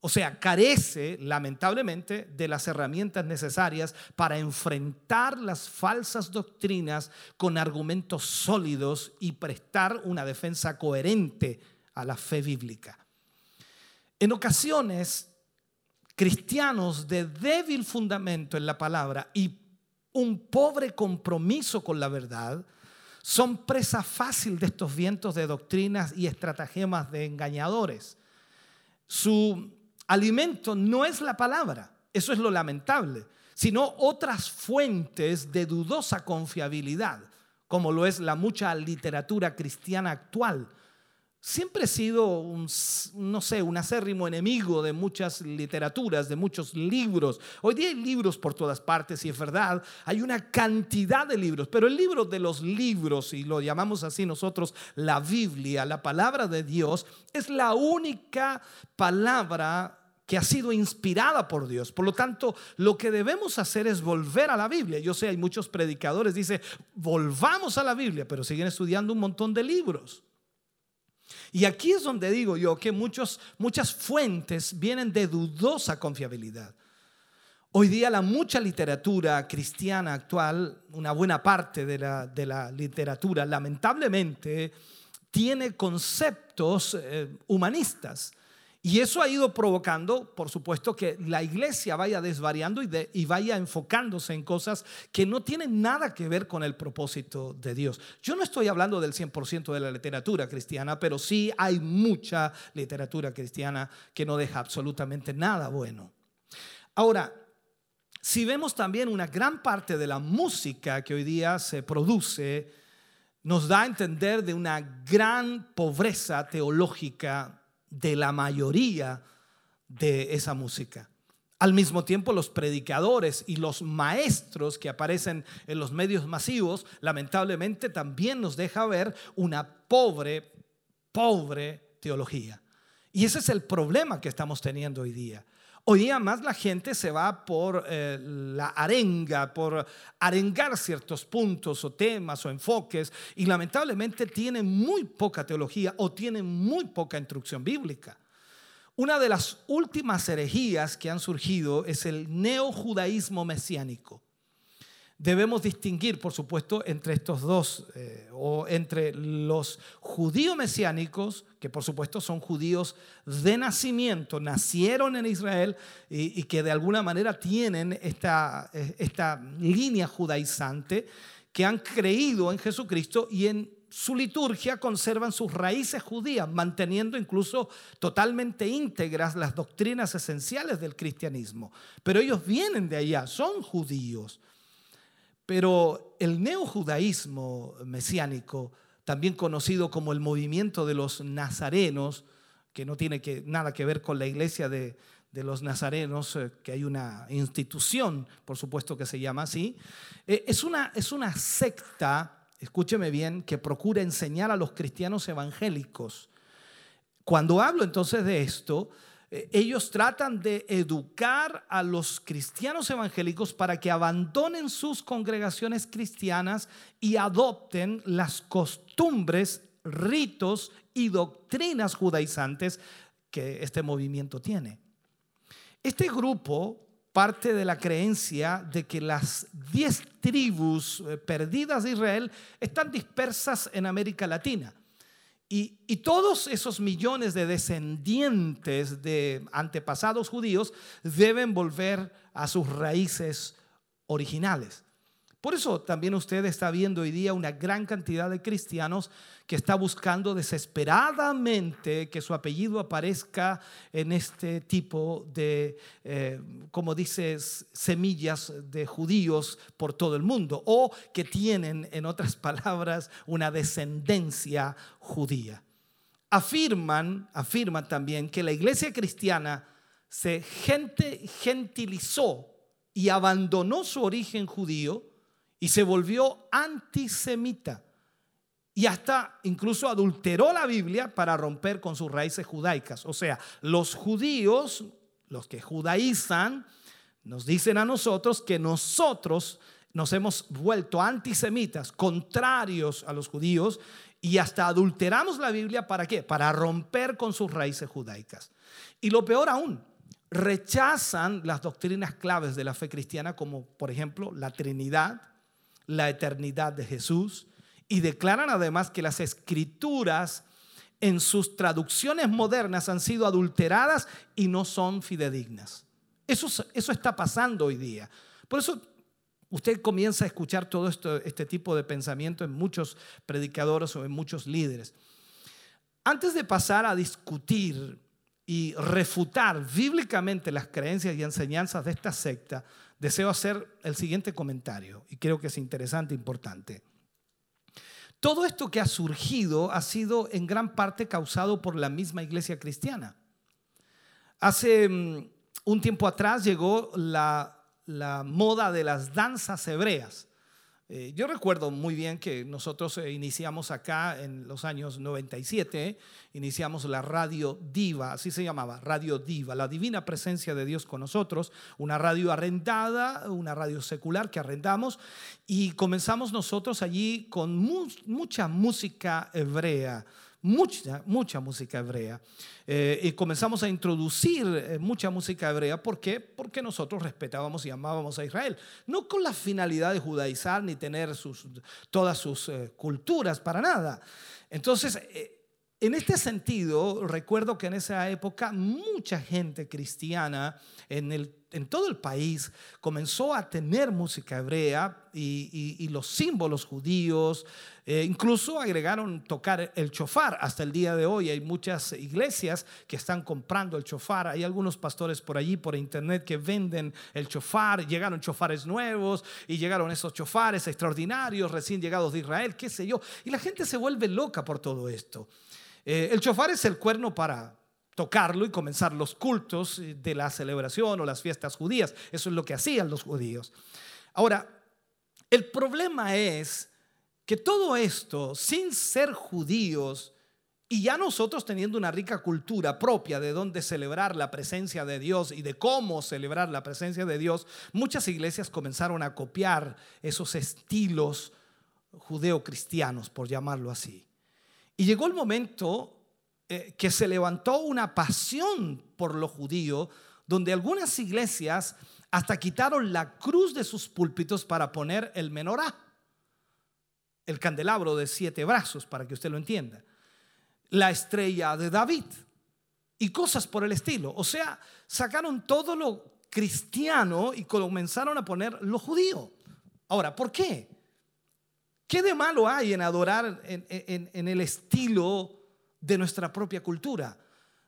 O sea, carece lamentablemente de las herramientas necesarias para enfrentar las falsas doctrinas con argumentos sólidos y prestar una defensa coherente a la fe bíblica. En ocasiones, cristianos de débil fundamento en la palabra y un pobre compromiso con la verdad, son presa fácil de estos vientos de doctrinas y estratagemas de engañadores. Su alimento no es la palabra, eso es lo lamentable, sino otras fuentes de dudosa confiabilidad, como lo es la mucha literatura cristiana actual. Siempre he sido un, no sé, un acérrimo enemigo de muchas literaturas, de muchos libros. Hoy día hay libros por todas partes y es verdad, hay una cantidad de libros, pero el libro de los libros, y lo llamamos así nosotros la Biblia, la palabra de Dios, es la única palabra que ha sido inspirada por Dios. Por lo tanto, lo que debemos hacer es volver a la Biblia. Yo sé, hay muchos predicadores, dice, volvamos a la Biblia, pero siguen estudiando un montón de libros. Y aquí es donde digo yo que muchas fuentes vienen de dudosa confiabilidad. Hoy día la mucha literatura cristiana actual, una buena parte de la, de la literatura, lamentablemente, tiene conceptos eh, humanistas y eso ha ido provocando, por supuesto, que la iglesia vaya desvariando y, vaya enfocándose en cosas que no tienen nada que ver con el propósito de Dios. Yo no estoy hablando del 100% de la literatura cristiana, pero sí hay mucha literatura cristiana que no deja absolutamente nada bueno. Ahora, si vemos también una gran parte de la música que hoy día se produce, nos da a entender de una gran pobreza teológica de la mayoría de esa música. Al mismo tiempo, los predicadores y los maestros que aparecen en los medios masivos, lamentablemente también nos deja ver una pobre, pobre teología. Y ese es el problema que estamos teniendo hoy día. Hoy día más la gente se va por eh, la arenga, por arengar ciertos puntos o temas o enfoques y lamentablemente tienen muy poca teología o tienen muy poca instrucción bíblica. Una de las últimas herejías que han surgido es el neojudaísmo mesiánico. Debemos distinguir, por supuesto, entre estos dos, eh, o entre los judíos mesiánicos, que por supuesto son judíos de nacimiento, nacieron en Israel y, que de alguna manera tienen esta, eh, esta línea judaizante, que han creído en Jesucristo y en su liturgia conservan sus raíces judías, manteniendo incluso totalmente íntegras las doctrinas esenciales del cristianismo. Pero ellos vienen de allá, son judíos. Pero el neojudaísmo mesiánico, también conocido como el movimiento de los nazarenos, que no tiene nada que ver con la iglesia de, los nazarenos, eh, que hay una institución, por supuesto que se llama así, eh, es, una, secta, escúcheme bien, que procura enseñar a los cristianos evangélicos. Cuando hablo entonces de esto, ellos tratan de educar a los cristianos evangélicos para que abandonen sus congregaciones cristianas y adopten las costumbres, ritos y doctrinas judaizantes que este movimiento tiene. Este grupo parte de la creencia de que las diez tribus eh, perdidas de Israel están dispersas en América Latina y, todos esos millones de descendientes de antepasados judíos deben volver a sus raíces originales. Por eso también usted está viendo hoy día una gran cantidad de cristianos que está buscando desesperadamente que su apellido aparezca en este tipo de, eh, como dices, semillas de judíos por todo el mundo o que tienen, en otras *laughs* palabras, una descendencia judía. Afirman, afirman también que la iglesia cristiana se gentilizó y abandonó su origen judío y se volvió antisemita y hasta incluso adulteró la Biblia para romper con sus raíces judaicas. O sea, los judíos, los que judaizan, nos dicen a nosotros que nosotros nos hemos vuelto antisemitas, contrarios a los judíos, y hasta adulteramos la Biblia para qué? Para romper con sus raíces judaicas. Y lo peor aún, rechazan las doctrinas claves de la fe cristiana como por ejemplo la Trinidad, la eternidad de Jesús y declaran además que las escrituras en sus traducciones modernas han sido adulteradas y no son fidedignas. Eso, eso está pasando hoy día. Por eso usted comienza a escuchar todo esto, este tipo de pensamiento en muchos predicadores o en muchos líderes. Antes de pasar a discutir y refutar bíblicamente las creencias y enseñanzas de esta secta, deseo hacer el siguiente comentario y creo que es interesante e importante. Todo esto que ha surgido ha sido en gran parte causado por la misma iglesia cristiana. Hace mm, un tiempo atrás llegó la, la moda de las danzas hebreas. Eh, yo recuerdo muy bien que nosotros eh, iniciamos acá en los años 97, iniciamos la Radio Diva, así se llamaba, Radio Diva, la divina presencia de Dios con nosotros, una radio arrendada, una radio secular que arrendamos, y comenzamos nosotros allí con mu- mucha música hebrea mucha, mucha música hebrea. Eh, y comenzamos a introducir eh, mucha música hebrea. ¿Por qué? Porque nosotros respetábamos y amábamos a Israel. No con la finalidad de judaizar ni tener sus, todas sus eh, culturas, para nada. Entonces, eh, en este sentido, recuerdo que en esa época mucha gente cristiana en, el, en todo el país comenzó a tener música hebrea y, los símbolos judíos, eh, incluso agregaron tocar el chofar. Hasta el día de hoy hay muchas iglesias que están comprando el chofar. Hay algunos pastores por allí, por internet, que venden el chofar. Llegaron chofares nuevos y llegaron esos chofares extraordinarios, recién llegados de Israel, qué sé yo. Y la gente se vuelve loca por todo esto. Eh, el chofar es el cuerno para tocarlo y comenzar los cultos eh, de la celebración o las fiestas judías. Eso es lo que hacían los judíos. Ahora, el problema es que todo esto, sin ser judíos, y ya nosotros teniendo una rica cultura propia de dónde celebrar la presencia de Dios y de cómo celebrar la presencia de Dios, muchas iglesias comenzaron a copiar esos estilos judeocristianos, por llamarlo así. Y llegó el momento eh, que se levantó una pasión por lo judío, donde algunas iglesias hasta quitaron la cruz de sus púlpitos para poner el menorá, el candelabro de siete brazos, para que usted lo entienda, la estrella de David y cosas por el estilo. O sea, sacaron todo lo cristiano y comenzaron a poner lo judío. Ahora, ¿por qué? ¿Qué de malo hay en adorar en, en- en el estilo de nuestra propia cultura?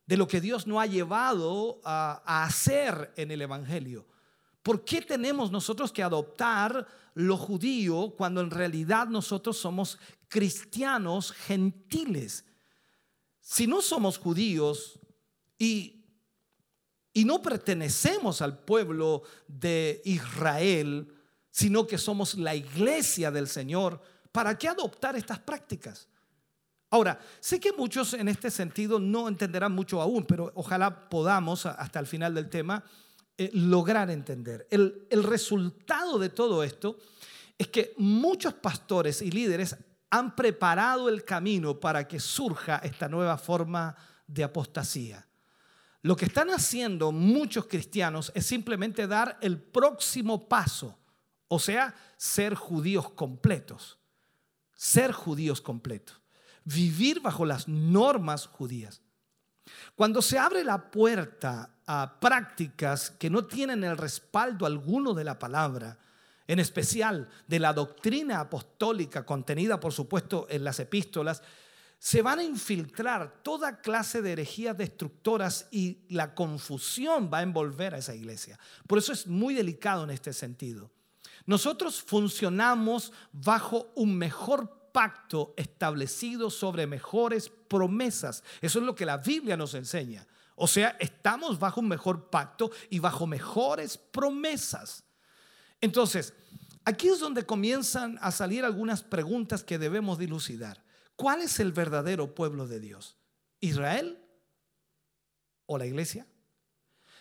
De lo que Dios no ha llevado a, a hacer en el Evangelio. ¿Por qué tenemos nosotros que adoptar lo judío cuando en realidad nosotros somos cristianos gentiles? Si no somos judíos y, y no pertenecemos al pueblo de Israel, sino que somos la iglesia del Señor, ¿para qué adoptar estas prácticas? Ahora, sé que muchos en este sentido no entenderán mucho aún, pero ojalá podamos hasta el final del tema eh, lograr entender. El resultado de todo esto es que muchos pastores y líderes han preparado el camino para que surja esta nueva forma de apostasía. Lo que están haciendo muchos cristianos es simplemente dar el próximo paso, o sea, ser judíos completos, ser judíos completos, vivir bajo las normas judías. Cuando se abre la puerta a prácticas que no tienen el respaldo alguno de la palabra, en especial de la doctrina apostólica contenida, por supuesto, en las epístolas, se van a infiltrar toda clase de herejías destructoras y la confusión va a envolver a esa iglesia. Por eso es muy delicado en este sentido. Nosotros funcionamos bajo un mejor pacto establecido sobre mejores promesas. Eso es lo que la Biblia nos enseña. O sea, estamos bajo un mejor pacto y bajo mejores promesas. Entonces, aquí es donde comienzan a salir algunas preguntas que debemos dilucidar. ¿Cuál es el verdadero pueblo de Dios? ¿Israel o la iglesia?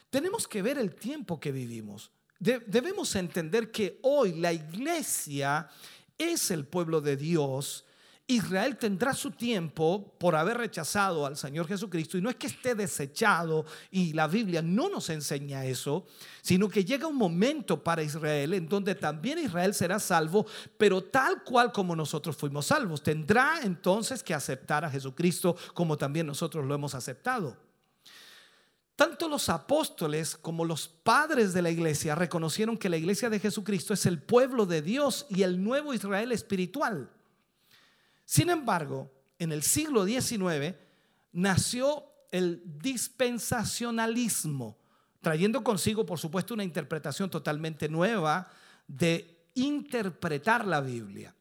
Tenemos que ver el tiempo que vivimos. De- debemos entender que hoy la iglesia es el pueblo de Dios. Israel tendrá su tiempo por haber rechazado al Señor Jesucristo y no es que esté desechado y la Biblia no nos enseña eso, sino que llega un momento para Israel en donde también Israel será salvo, pero tal cual como nosotros fuimos salvos. Tendrá entonces que aceptar a Jesucristo como también nosotros lo hemos aceptado. Tanto los apóstoles como los padres de la iglesia reconocieron que la iglesia de Jesucristo es el pueblo de Dios y el nuevo Israel espiritual. Sin embargo, en el siglo XIX nació el dispensacionalismo, trayendo consigo, por supuesto, una interpretación totalmente nueva de interpretar la Biblia.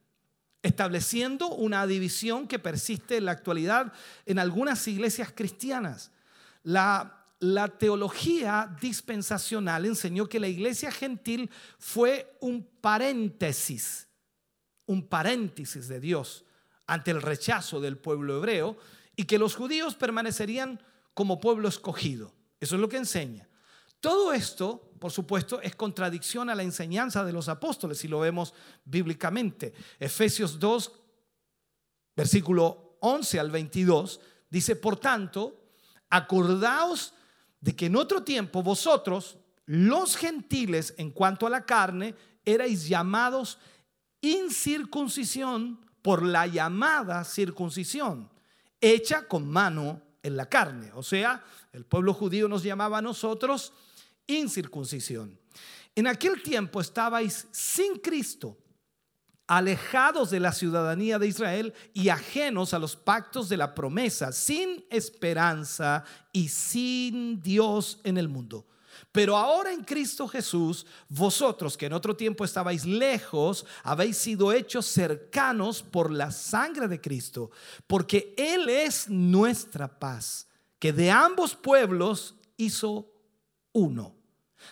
estableciendo una división que persiste en la actualidad en algunas iglesias cristianas. La, la teología dispensacional enseñó que la iglesia gentil fue un paréntesis, un paréntesis de Dios ante el rechazo del pueblo hebreo y que los judíos permanecerían como pueblo escogido. Eso es lo que enseña. Todo esto, por supuesto, es contradicción a la enseñanza de los apóstoles, si lo vemos bíblicamente. Efesios 2, versículo 11 al 22, dice, por tanto, acordaos de que en otro tiempo vosotros, los gentiles, en cuanto a la carne, erais llamados incircuncisión por la llamada circuncisión, hecha con mano en la carne. O sea, el pueblo judío nos llamaba a nosotros incircuncisión. En aquel tiempo estabais sin Cristo, alejados de la ciudadanía de Israel y ajenos a los pactos de la promesa, sin esperanza y sin Dios en el mundo. Pero ahora en Cristo Jesús, vosotros que en otro tiempo estabais lejos, habéis sido hechos cercanos por la sangre de Cristo, porque Él es nuestra paz, que de ambos pueblos hizo uno,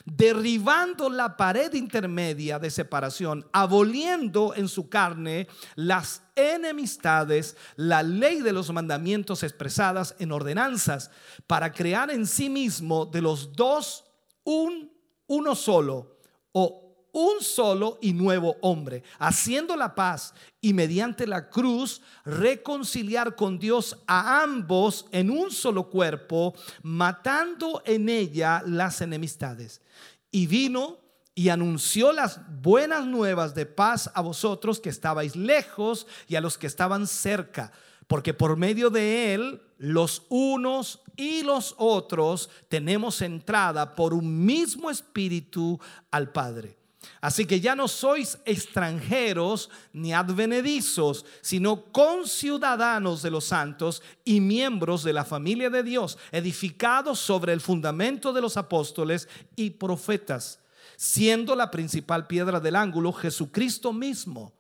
derribando la pared intermedia de separación, aboliendo en su carne las enemistades, la ley de los mandamientos expresadas en ordenanzas, para crear en sí mismo de los dos un uno solo o un solo y nuevo hombre, haciendo la paz y mediante la cruz reconciliar con Dios a ambos en un solo cuerpo, matando en ella las enemistades. Y vino y anunció las buenas nuevas de paz a vosotros que estabais lejos y a los que estaban cerca, porque por medio de él los unos y los otros tenemos entrada por un mismo espíritu al Padre. Así que ya no sois extranjeros ni advenedizos, sino conciudadanos de los santos y miembros de la familia de Dios, edificados sobre el fundamento de los apóstoles y profetas, siendo la principal piedra del ángulo Jesucristo mismo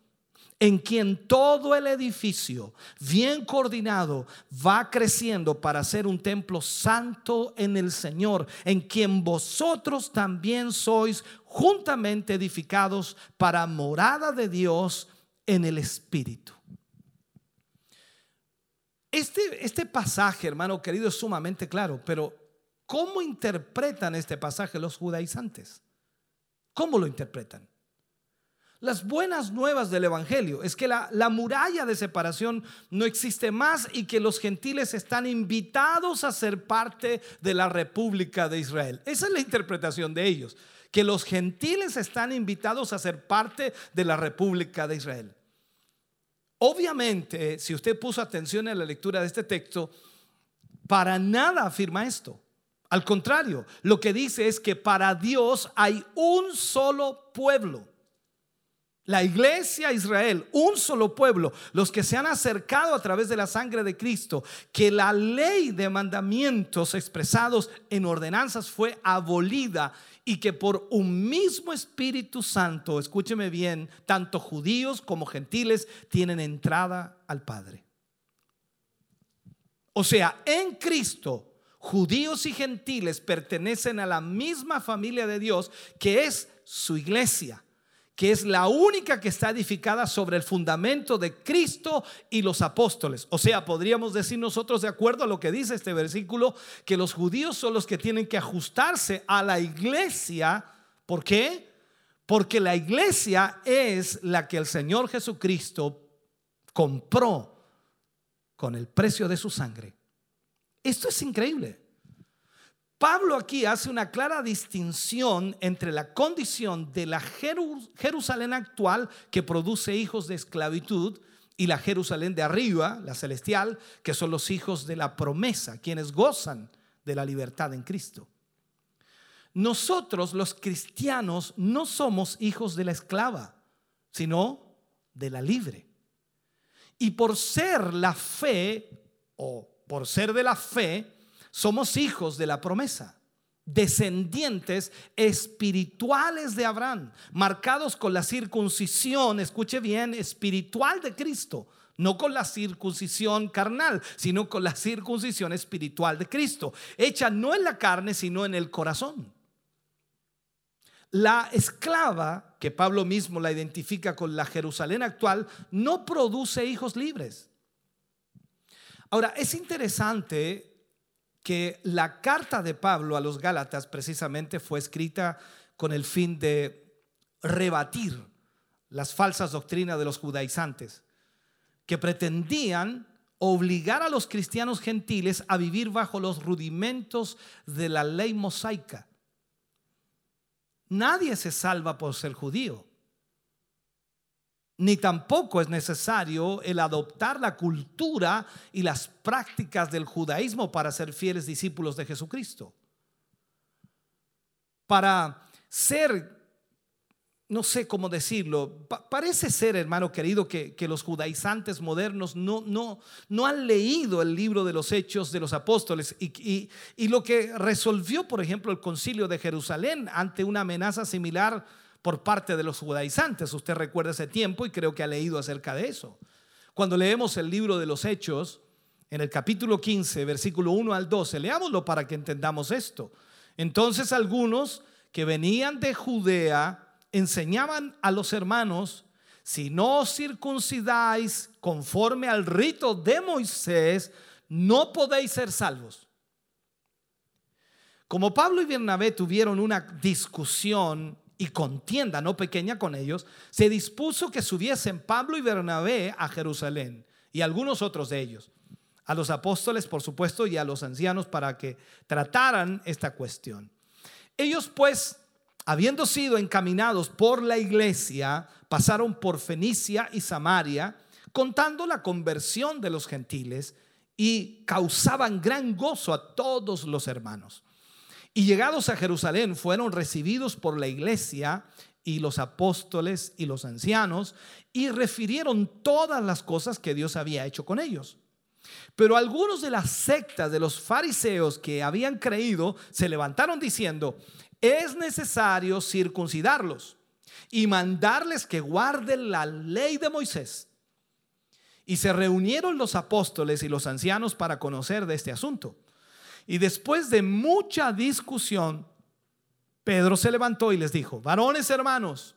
en quien todo el edificio, bien coordinado, va creciendo para ser un templo santo en el Señor, en quien vosotros también sois juntamente edificados para morada de Dios en el Espíritu. Este, este pasaje, hermano querido, es sumamente claro, pero ¿cómo interpretan este pasaje los judaizantes? ¿Cómo lo interpretan? Las buenas nuevas del Evangelio es que la, la, muralla de separación no existe más y que los gentiles están invitados a ser parte de la República de Israel. Esa es la interpretación de ellos, que los gentiles están invitados a ser parte de la República de Israel. Obviamente, si usted puso atención en la lectura de este texto, para nada afirma esto. Al contrario, lo que dice es que para Dios hay un solo pueblo la iglesia Israel, un solo pueblo, los que se han acercado a través de la sangre de Cristo, que la ley de mandamientos expresados en ordenanzas fue abolida y que por un mismo Espíritu Santo, escúcheme bien, tanto judíos como gentiles tienen entrada al Padre. O sea, en Cristo, judíos y gentiles pertenecen a la misma familia de Dios que es su iglesia que es la única que está edificada sobre el fundamento de Cristo y los apóstoles. O sea, podríamos decir nosotros, de acuerdo a lo que dice este versículo, que los judíos son los que tienen que ajustarse a la iglesia. ¿Por qué? Porque la iglesia es la que el Señor Jesucristo compró con el precio de su sangre. Esto es increíble. Pablo aquí hace una clara distinción entre la condición de la Jerusalén actual que produce hijos de esclavitud y la Jerusalén de arriba, la celestial, que son los hijos de la promesa, quienes gozan de la libertad en Cristo. Nosotros los cristianos no somos hijos de la esclava, sino de la libre. Y por ser la fe, o por ser de la fe, somos hijos de la promesa. descendientes espirituales de Abraham, marcados con la circuncisión, escuche bien, espiritual de Cristo. No con la circuncisión carnal, sino con la circuncisión espiritual de Cristo, hecha no en la carne, sino en el corazón. La esclava, que Pablo mismo la identifica con la Jerusalén actual, no produce hijos libres. Ahora, es interesante que la carta de Pablo a los Gálatas precisamente fue escrita con el fin de rebatir las falsas doctrinas de los judaizantes, que pretendían obligar a los cristianos gentiles a vivir bajo los rudimentos de la ley mosaica. Nadie se salva por ser judío ni tampoco es necesario el adoptar la cultura y las prácticas del judaísmo para ser fieles discípulos de Jesucristo. Para ser, no sé cómo decirlo, parece ser, hermano querido, que, los judaizantes modernos no, no, no, han leído el libro de los hechos de los apóstoles y, y lo que resolvió, por ejemplo, el concilio de Jerusalén ante una amenaza similar por parte de los judaizantes. Usted recuerda ese tiempo y creo que ha leído acerca de eso. Cuando leemos el libro de los Hechos, en el capítulo 15, versículo 1 al 12, leámoslo para que entendamos esto. Entonces algunos que venían de Judea enseñaban a los hermanos, si no os circuncidáis conforme al rito de Moisés, no podéis ser salvos. Como Pablo y Bernabé tuvieron una discusión y contienda no pequeña con ellos, se dispuso que subiesen Pablo y Bernabé a Jerusalén y algunos otros de ellos, a los apóstoles por supuesto y a los ancianos para que trataran esta cuestión. Ellos pues, habiendo sido encaminados por la iglesia, pasaron por Fenicia y Samaria, contando la conversión de los gentiles y causaban gran gozo a todos los hermanos. Y llegados a Jerusalén fueron recibidos por la iglesia y los apóstoles y los ancianos y refirieron todas las cosas que Dios había hecho con ellos. Pero algunos de las sectas de los fariseos que habían creído se levantaron diciendo, es necesario circuncidarlos y mandarles que guarden la ley de Moisés. Y se reunieron los apóstoles y los ancianos para conocer de este asunto. Y después de mucha discusión, Pedro se levantó y les dijo, varones hermanos,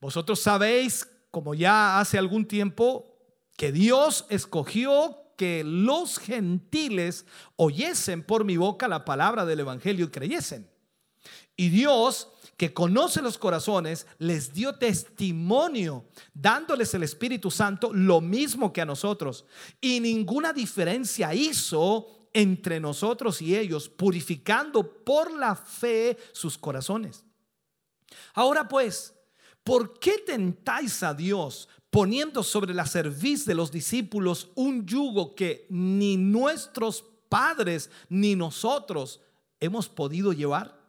vosotros sabéis, como ya hace algún tiempo, que Dios escogió que los gentiles oyesen por mi boca la palabra del Evangelio y creyesen. Y Dios, que conoce los corazones, les dio testimonio, dándoles el Espíritu Santo lo mismo que a nosotros. Y ninguna diferencia hizo entre nosotros y ellos, purificando por la fe sus corazones. Ahora pues, ¿por qué tentáis a Dios poniendo sobre la cerviz de los discípulos un yugo que ni nuestros padres ni nosotros hemos podido llevar?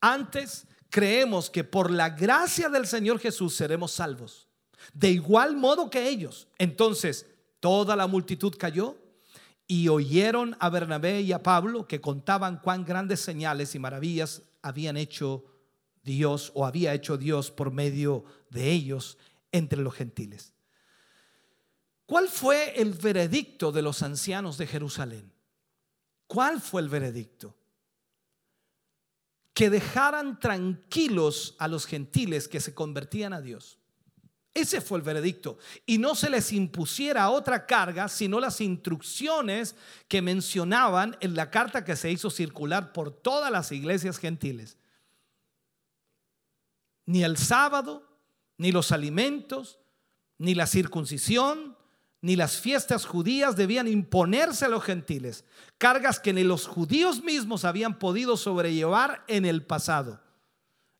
Antes creemos que por la gracia del Señor Jesús seremos salvos. De igual modo que ellos. Entonces, toda la multitud cayó y oyeron a Bernabé y a Pablo que contaban cuán grandes señales y maravillas habían hecho Dios o había hecho Dios por medio de ellos entre los gentiles. ¿Cuál fue el veredicto de los ancianos de Jerusalén? ¿Cuál fue el veredicto? Que dejaran tranquilos a los gentiles que se convertían a Dios. Ese fue el veredicto. Y no se les impusiera otra carga, sino las instrucciones que mencionaban en la carta que se hizo circular por todas las iglesias gentiles. Ni el sábado, ni los alimentos, ni la circuncisión, ni las fiestas judías debían imponerse a los gentiles, cargas que ni los judíos mismos habían podido sobrellevar en el pasado.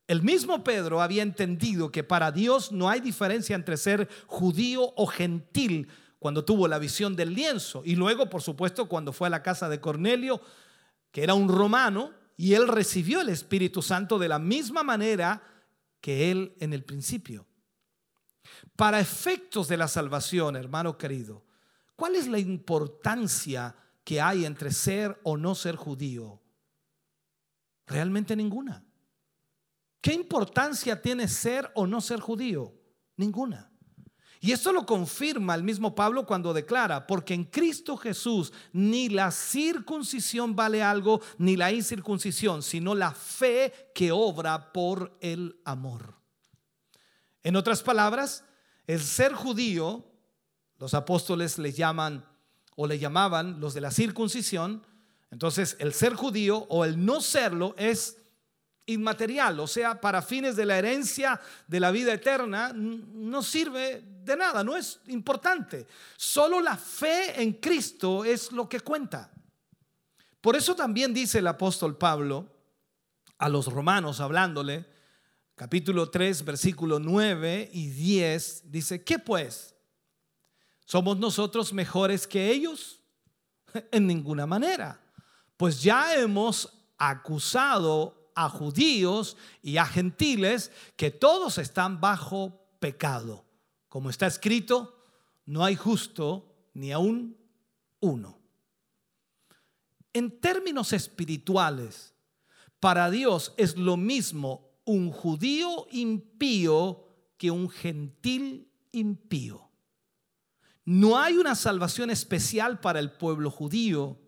El mismo Pedro había entendido que para Dios no hay diferencia entre ser judío o gentil cuando tuvo la visión del lienzo. Y luego, por supuesto, cuando fue a la casa de Cornelio, que era un romano, y él recibió el Espíritu Santo de la misma manera que él en el principio. Para efectos de la salvación, hermano querido, ¿cuál es la importancia que hay entre ser o no ser judío? Realmente ninguna. ¿Qué importancia tiene ser o no ser judío? Ninguna. Y esto lo confirma el mismo Pablo cuando declara, porque en Cristo Jesús ni la circuncisión vale algo, ni la incircuncisión, sino la fe que obra por el amor. En otras palabras, el ser judío, los apóstoles le llaman o le llamaban los de la circuncisión, entonces el ser judío o el no serlo es inmaterial, o sea, para fines de la herencia de la vida eterna, no sirve de nada, no es importante. Solo la fe en Cristo es lo que cuenta. Por eso también dice el apóstol Pablo a los romanos hablándole, capítulo 3, versículo 9 y 10, dice, ¿qué pues? ¿Somos nosotros mejores que ellos? *laughs* En ninguna manera, pues ya hemos acusado a judíos y a gentiles que todos están bajo pecado. Como está escrito, no hay justo ni aún uno. En términos espirituales, para Dios es lo mismo un judío impío que un gentil impío. No hay una salvación especial para el pueblo judío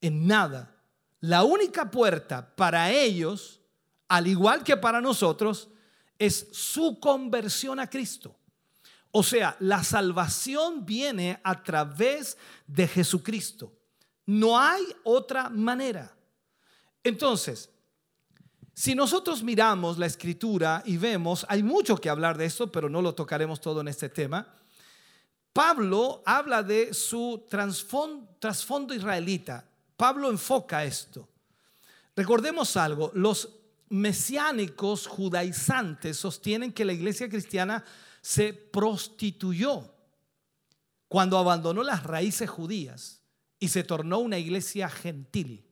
en nada la única puerta para ellos, al igual que para nosotros, es su conversión a Cristo. O sea, la salvación viene a través de Jesucristo. No hay otra manera. Entonces, si nosotros miramos la escritura y vemos, hay mucho que hablar de esto, pero no lo tocaremos todo en este tema. Pablo habla de su trasfondo israelita. Pablo enfoca esto. Recordemos algo, los mesiánicos judaizantes sostienen que la iglesia cristiana se prostituyó cuando abandonó las raíces judías y se tornó una iglesia gentil.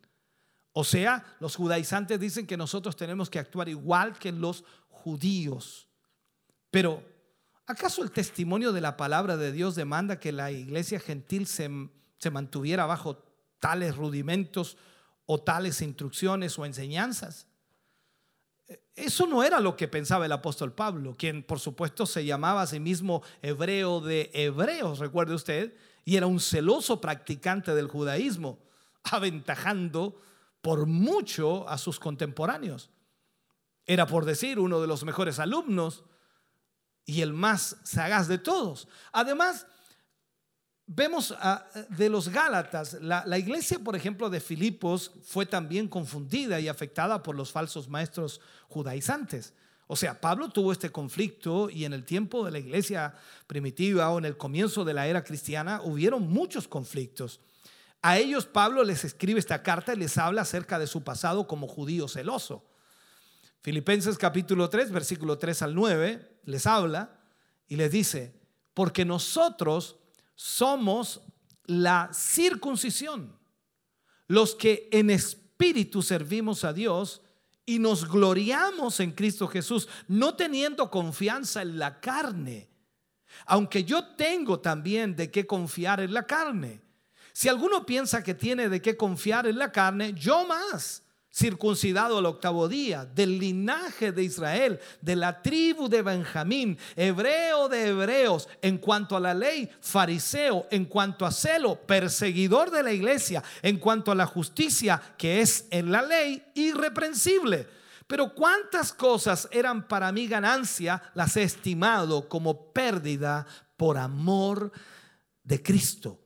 O sea, los judaizantes dicen que nosotros tenemos que actuar igual que los judíos. Pero, ¿acaso el testimonio de la palabra de Dios demanda que la iglesia gentil se, se mantuviera bajo tales rudimentos o tales instrucciones o enseñanzas. Eso no era lo que pensaba el apóstol Pablo, quien por supuesto se llamaba a sí mismo hebreo de hebreos, recuerde usted, y era un celoso practicante del judaísmo, aventajando por mucho a sus contemporáneos. Era por decir uno de los mejores alumnos y el más sagaz de todos. Además, Vemos de los Gálatas, la, la, iglesia, por ejemplo, de Filipos fue también confundida y afectada por los falsos maestros judaizantes. O sea, Pablo tuvo este conflicto y en el tiempo de la iglesia primitiva o en el comienzo de la era cristiana hubieron muchos conflictos. A ellos Pablo les escribe esta carta y les habla acerca de su pasado como judío celoso. Filipenses capítulo 3, versículo 3 al 9, les habla y les dice, porque nosotros somos la circuncisión, los que en espíritu servimos a Dios y nos gloriamos en Cristo Jesús, no teniendo confianza en la carne, aunque yo tengo también de qué confiar en la carne. Si alguno piensa que tiene de qué confiar en la carne, yo más circuncidado al octavo día, del linaje de Israel, de la tribu de Benjamín, hebreo de hebreos, en cuanto a la ley, fariseo, en cuanto a celo, perseguidor de la iglesia, en cuanto a la justicia que es en la ley, irreprensible. Pero cuántas cosas eran para mí ganancia, las he estimado como pérdida por amor de Cristo.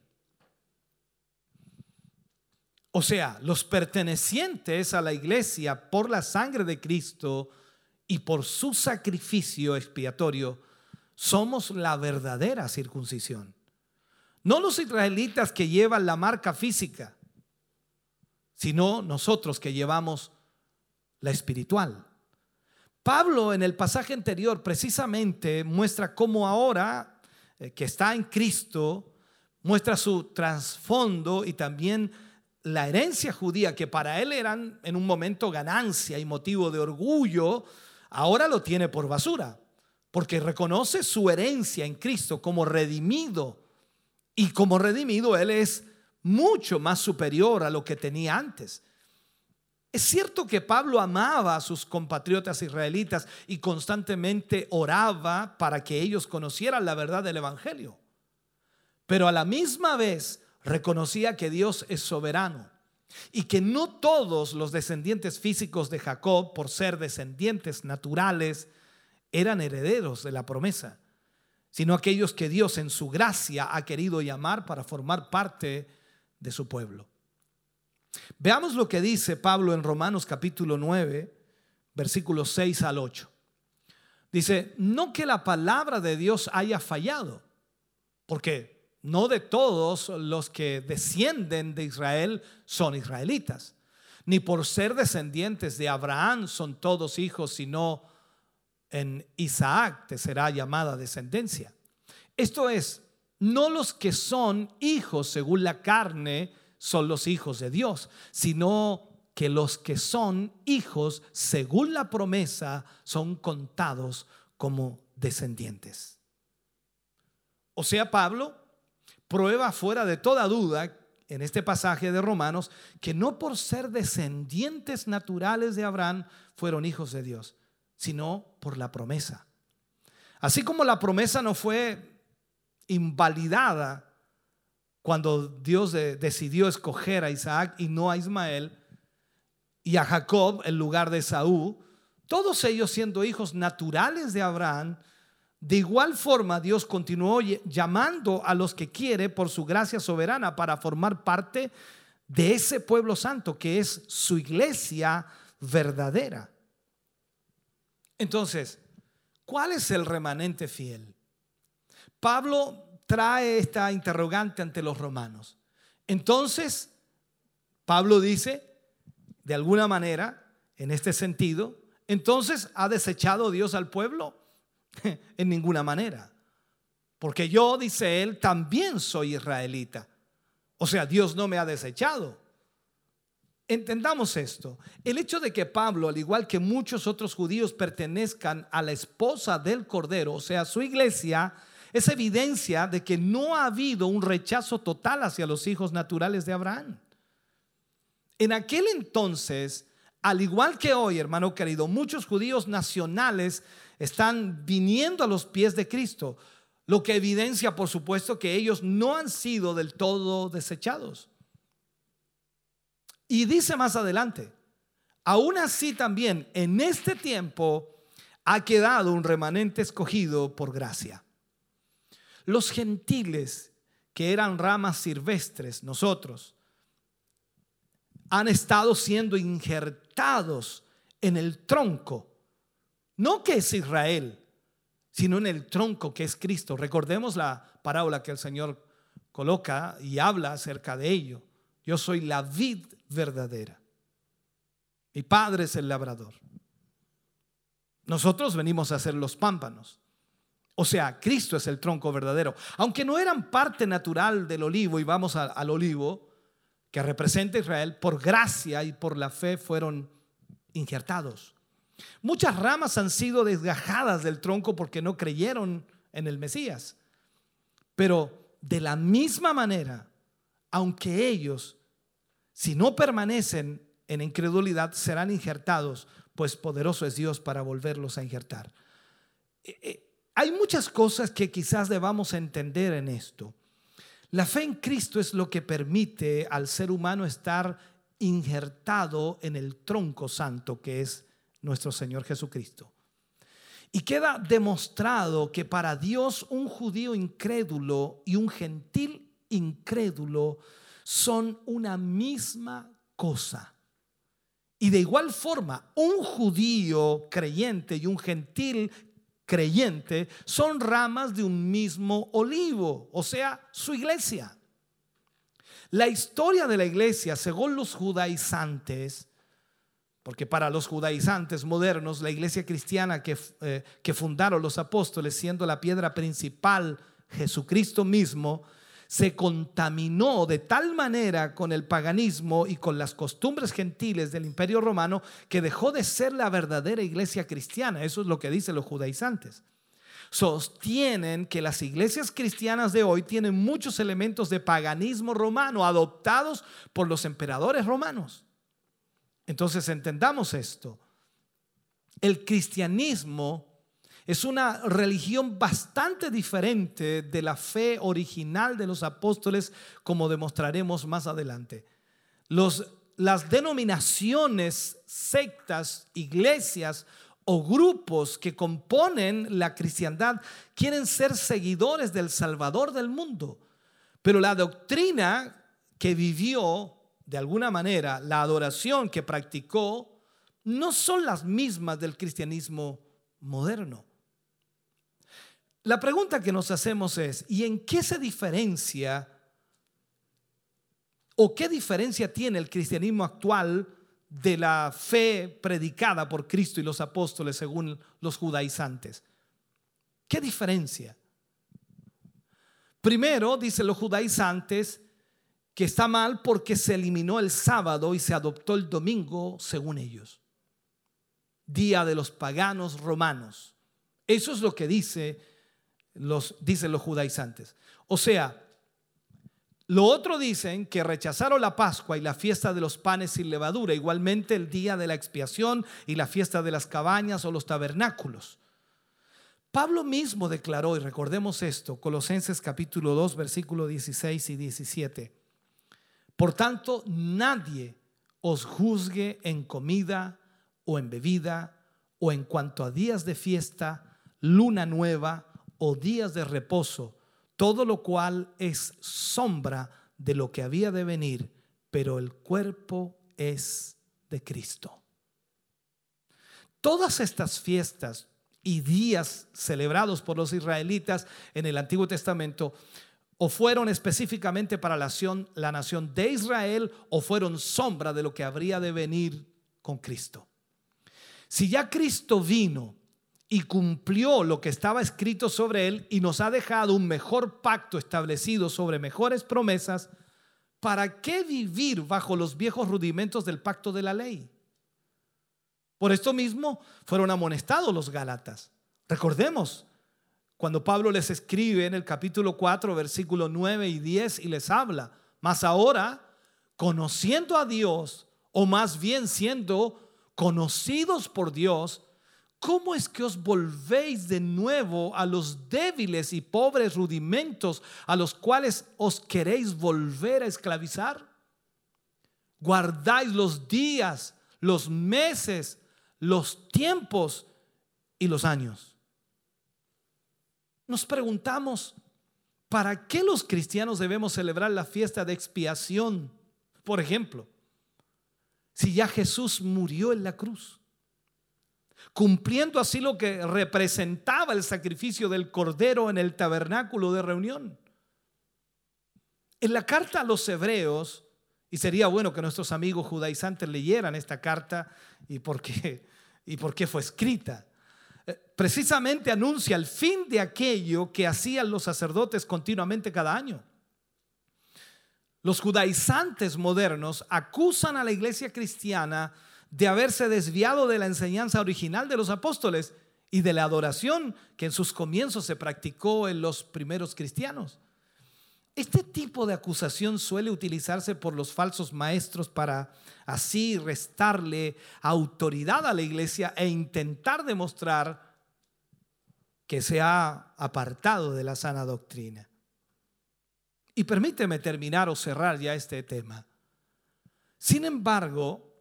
O sea, los pertenecientes a la iglesia por la sangre de Cristo y por su sacrificio expiatorio, somos la verdadera circuncisión. No los israelitas que llevan la marca física, sino nosotros que llevamos la espiritual. Pablo en el pasaje anterior precisamente muestra cómo ahora eh, que está en Cristo, muestra su trasfondo y también la herencia judía que para él eran en un momento ganancia y motivo de orgullo, ahora lo tiene por basura, porque reconoce su herencia en Cristo como redimido y como redimido él es mucho más superior a lo que tenía antes. Es cierto que Pablo amaba a sus compatriotas israelitas y constantemente oraba para que ellos conocieran la verdad del Evangelio. Pero a la misma vez reconocía que Dios es soberano y que no todos los descendientes físicos de Jacob, por ser descendientes naturales, eran herederos de la promesa, sino aquellos que Dios en su gracia ha querido llamar para formar parte de su pueblo. Veamos lo que dice Pablo en Romanos capítulo 9, versículos 6 al 8. Dice, no que la palabra de Dios haya fallado, porque no de todos los que descienden de Israel son israelitas, ni por ser descendientes de Abraham son todos hijos, sino en Isaac te será llamada descendencia. Esto es, no los que son hijos según la carne, son los hijos de Dios, sino que los que son hijos, según la promesa, son contados como descendientes. O sea, Pablo prueba fuera de toda duda en este pasaje de Romanos que no por ser descendientes naturales de Abraham fueron hijos de Dios, sino por la promesa. Así como la promesa no fue invalidada cuando Dios decidió escoger a Isaac y no a Ismael, y a Jacob en lugar de Saúl, todos ellos siendo hijos naturales de Abraham, de igual forma Dios continuó llamando a los que quiere por su gracia soberana para formar parte de ese pueblo santo que es su iglesia verdadera. Entonces, ¿cuál es el remanente fiel? Pablo trae esta interrogante ante los romanos. Entonces, Pablo dice, de alguna manera, en este sentido, entonces ha desechado Dios al pueblo *laughs* en ninguna manera. Porque yo, dice él, también soy israelita. O sea, Dios no me ha desechado. Entendamos esto. El hecho de que Pablo, al igual que muchos otros judíos, pertenezcan a la esposa del Cordero, o sea, su iglesia, es evidencia de que no ha habido un rechazo total hacia los hijos naturales de Abraham. En aquel entonces, al igual que hoy, hermano querido, muchos judíos nacionales están viniendo a los pies de Cristo, lo que evidencia, por supuesto, que ellos no han sido del todo desechados. Y dice más adelante, aún así también en este tiempo ha quedado un remanente escogido por gracia. Los gentiles, que eran ramas silvestres, nosotros, han estado siendo injertados en el tronco, no que es Israel, sino en el tronco que es Cristo. Recordemos la parábola que el Señor coloca y habla acerca de ello. Yo soy la vid verdadera. Mi padre es el labrador. Nosotros venimos a ser los pámpanos. O sea, Cristo es el tronco verdadero. Aunque no eran parte natural del olivo, y vamos al olivo, que representa Israel, por gracia y por la fe fueron injertados. Muchas ramas han sido desgajadas del tronco porque no creyeron en el Mesías. Pero de la misma manera, aunque ellos, si no permanecen en incredulidad, serán injertados, pues poderoso es Dios para volverlos a injertar. Eh, eh, hay muchas cosas que quizás debamos entender en esto. La fe en Cristo es lo que permite al ser humano estar injertado en el tronco santo que es nuestro Señor Jesucristo. Y queda demostrado que para Dios un judío incrédulo y un gentil incrédulo son una misma cosa. Y de igual forma, un judío creyente y un gentil creyente son ramas de un mismo olivo, o sea, su iglesia. La historia de la iglesia, según los judaizantes, Porque para los judaizantes modernos, la iglesia cristiana que, eh, que fundaron los apóstoles, siendo la piedra principal Jesucristo mismo, se contaminó de tal manera con el paganismo y con las costumbres gentiles del imperio romano que dejó de ser la verdadera iglesia cristiana. Eso es lo que dicen los judaizantes. Sostienen que las iglesias cristianas de hoy tienen muchos elementos de paganismo romano adoptados por los emperadores romanos. Entonces entendamos esto. El cristianismo es una religión bastante diferente de la fe original de los apóstoles, como demostraremos más adelante. Las denominaciones, sectas, iglesias o grupos que componen la cristiandad quieren ser seguidores del Salvador del mundo. Pero la doctrina que vivió, de alguna manera, la adoración que practicó, no son las mismas del cristianismo moderno. La pregunta que nos hacemos es, ¿y en qué se diferencia o qué diferencia tiene el cristianismo actual de la fe predicada por Cristo y los apóstoles según los judaizantes? ¿Qué diferencia? Primero, dicen los judaizantes, que está mal porque se eliminó el sábado y se adoptó el domingo según ellos. Día de los paganos romanos. Eso es lo que dice los, dicen los judaizantes. O sea, lo otro dicen que rechazaron la Pascua y la fiesta de los panes sin levadura, igualmente el día de la expiación y la fiesta de las cabañas o los tabernáculos. Pablo mismo declaró, y recordemos esto, Colosenses capítulo 2, versículo 16 y 17. Por tanto, nadie os juzgue en comida o en bebida o en cuanto a días de fiesta, luna nueva o días de reposo, todo lo cual es sombra de lo que había de venir, pero el cuerpo es de Cristo. Todas estas fiestas y días celebrados por los israelitas en el Antiguo Testamento o fueron específicamente para la nación, de Israel o fueron sombra de lo que habría de venir con Cristo. Si ya Cristo vino y cumplió lo que estaba escrito sobre él y nos ha dejado un mejor pacto establecido sobre mejores promesas, ¿para qué vivir bajo los viejos rudimentos del pacto de la ley? Por esto mismo fueron amonestados los Gálatas. Recordemos, cuando Pablo les escribe en el capítulo 4, versículo 9 y 10 y les habla, más ahora, conociendo a Dios, o más bien siendo conocidos por Dios, ¿Cómo es que os volvéis de nuevo a los débiles y pobres rudimentos a los cuales os queréis volver a esclavizar? Guardáis los días, los meses, los tiempos y los años. Nos preguntamos, ¿para qué los cristianos debemos celebrar la fiesta de expiación? Por ejemplo, si ya Jesús murió en la cruz cumpliendo así lo que representaba el sacrificio del cordero en el tabernáculo de reunión. En la carta a los hebreos, y sería bueno que nuestros amigos judaizantes leyeran esta carta y por qué, y por qué fue escrita. Eh, precisamente anuncia el fin de aquello que hacían los sacerdotes continuamente cada año. Los judaizantes modernos acusan a la iglesia cristiana de haberse desviado de la enseñanza original de los apóstoles y de la adoración que en sus comienzos se practicó en los primeros cristianos. Este tipo de acusación suele utilizarse por los falsos maestros para así restarle autoridad a la iglesia e intentar demostrar que se ha apartado de la sana doctrina. Y permíteme terminar o cerrar ya este tema. Sin embargo,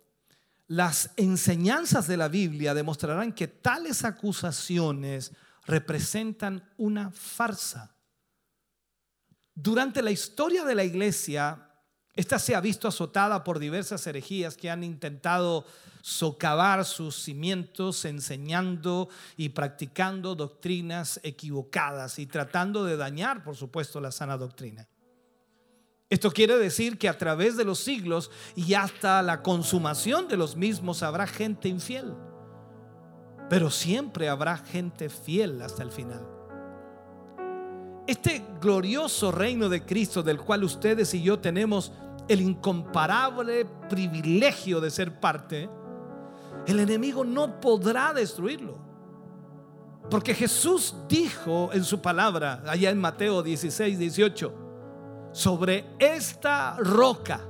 las enseñanzas de la Biblia demostrarán que tales acusaciones representan una farsa. Durante la historia de la iglesia, esta se ha visto azotada por diversas herejías que han intentado socavar sus cimientos enseñando y practicando doctrinas equivocadas y tratando de dañar, por supuesto, la sana doctrina. Esto quiere decir que a través de los siglos y hasta la consumación de los mismos habrá gente infiel. Pero siempre habrá gente fiel hasta el final. Este glorioso reino de Cristo del cual ustedes y yo tenemos el incomparable privilegio de ser parte, el enemigo no podrá destruirlo. Porque Jesús dijo en su palabra, allá en Mateo 16, 18, sobre esta roca,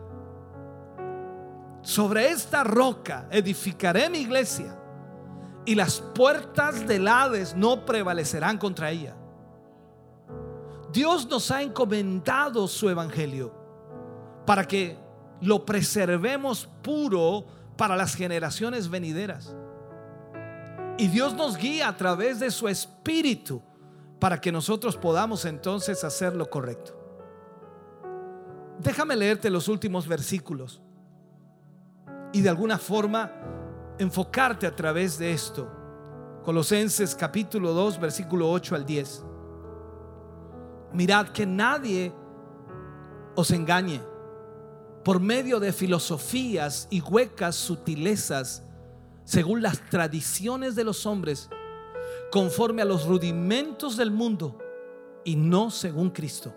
sobre esta roca edificaré mi iglesia y las puertas del Hades no prevalecerán contra ella. Dios nos ha encomendado su evangelio para que lo preservemos puro para las generaciones venideras. Y Dios nos guía a través de su espíritu para que nosotros podamos entonces hacer lo correcto. Déjame leerte los últimos versículos y de alguna forma enfocarte a través de esto. Colosenses capítulo 2, versículo 8 al 10. Mirad que nadie os engañe. Por medio de filosofías y huecas sutilezas, según las tradiciones de los hombres, conforme a los rudimentos del mundo y no según Cristo,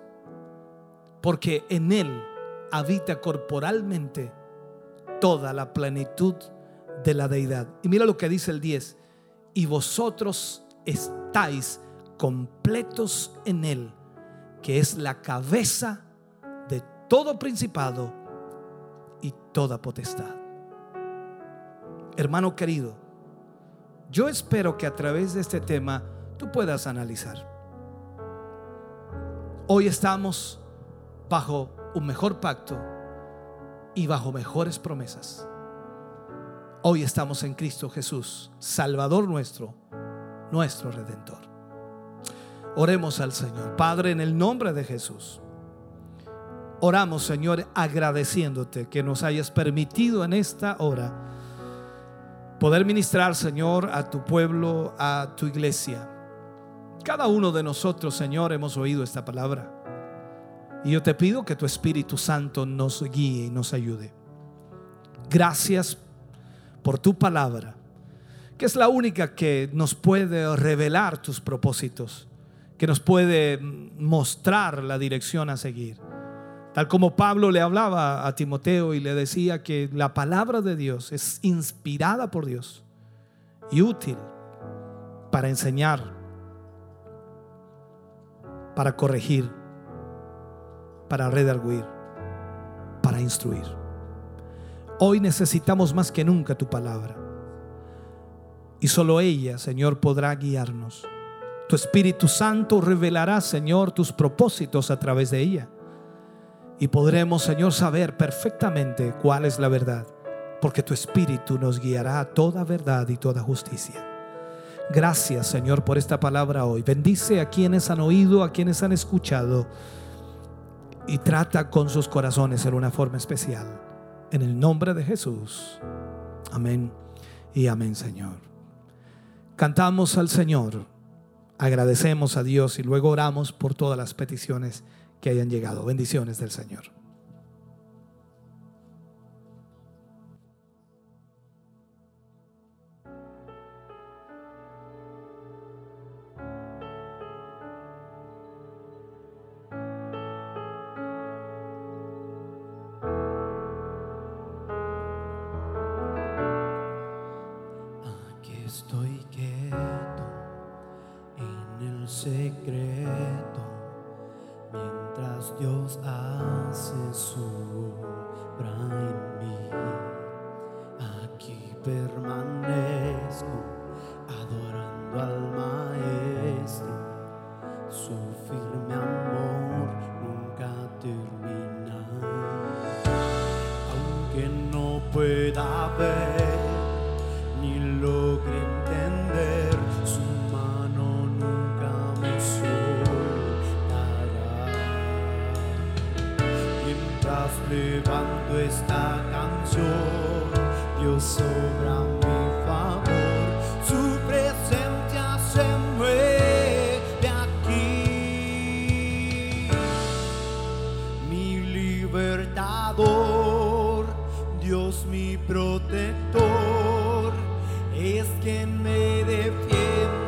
porque en Él habita corporalmente toda la plenitud de la deidad. Y mira lo que dice el 10, y vosotros estáis completos en Él, que es la cabeza de todo principado y toda potestad. Hermano querido, yo espero que a través de este tema tú puedas analizar. Hoy estamos bajo un mejor pacto y bajo mejores promesas. Hoy estamos en Cristo Jesús, Salvador nuestro, nuestro Redentor. Oremos al Señor. Padre, en el nombre de Jesús. Oramos, Señor, agradeciéndote que nos hayas permitido en esta hora poder ministrar, Señor, a tu pueblo, a tu iglesia. Cada uno de nosotros, Señor, hemos oído esta palabra. Y yo te pido que tu Espíritu Santo nos guíe y nos ayude. Gracias por tu palabra, que es la única que nos puede revelar tus propósitos, que nos puede mostrar la dirección a seguir. Tal como Pablo le hablaba a Timoteo y le decía que la palabra de Dios es inspirada por Dios y útil para enseñar, para corregir, para redarguir, para instruir. Hoy necesitamos más que nunca tu palabra. Y solo ella, Señor, podrá guiarnos. Tu Espíritu Santo revelará, Señor, tus propósitos a través de ella. Y podremos, Señor, saber perfectamente cuál es la verdad, porque tu Espíritu nos guiará a toda verdad y toda justicia. Gracias, Señor, por esta palabra hoy. Bendice a quienes han oído, a quienes han escuchado y trata con sus corazones en una forma especial. En el nombre de Jesús. Amén y amén, Señor. Cantamos al Señor, agradecemos a Dios y luego oramos por todas las peticiones que hayan llegado. Bendiciones del Señor. Protector es quien me defiende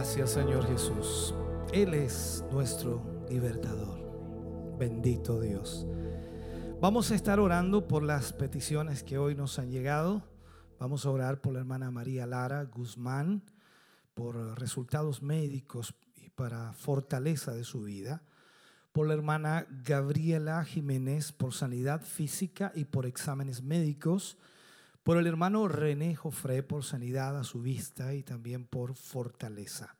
Gracias Señor Jesús. Él es nuestro libertador. Bendito Dios. Vamos a estar orando por las peticiones que hoy nos han llegado. Vamos a orar por la hermana María Lara Guzmán, por resultados médicos y para fortaleza de su vida. Por la hermana Gabriela Jiménez, por sanidad física y por exámenes médicos por el hermano René Jofré por sanidad a su vista y también por fortaleza.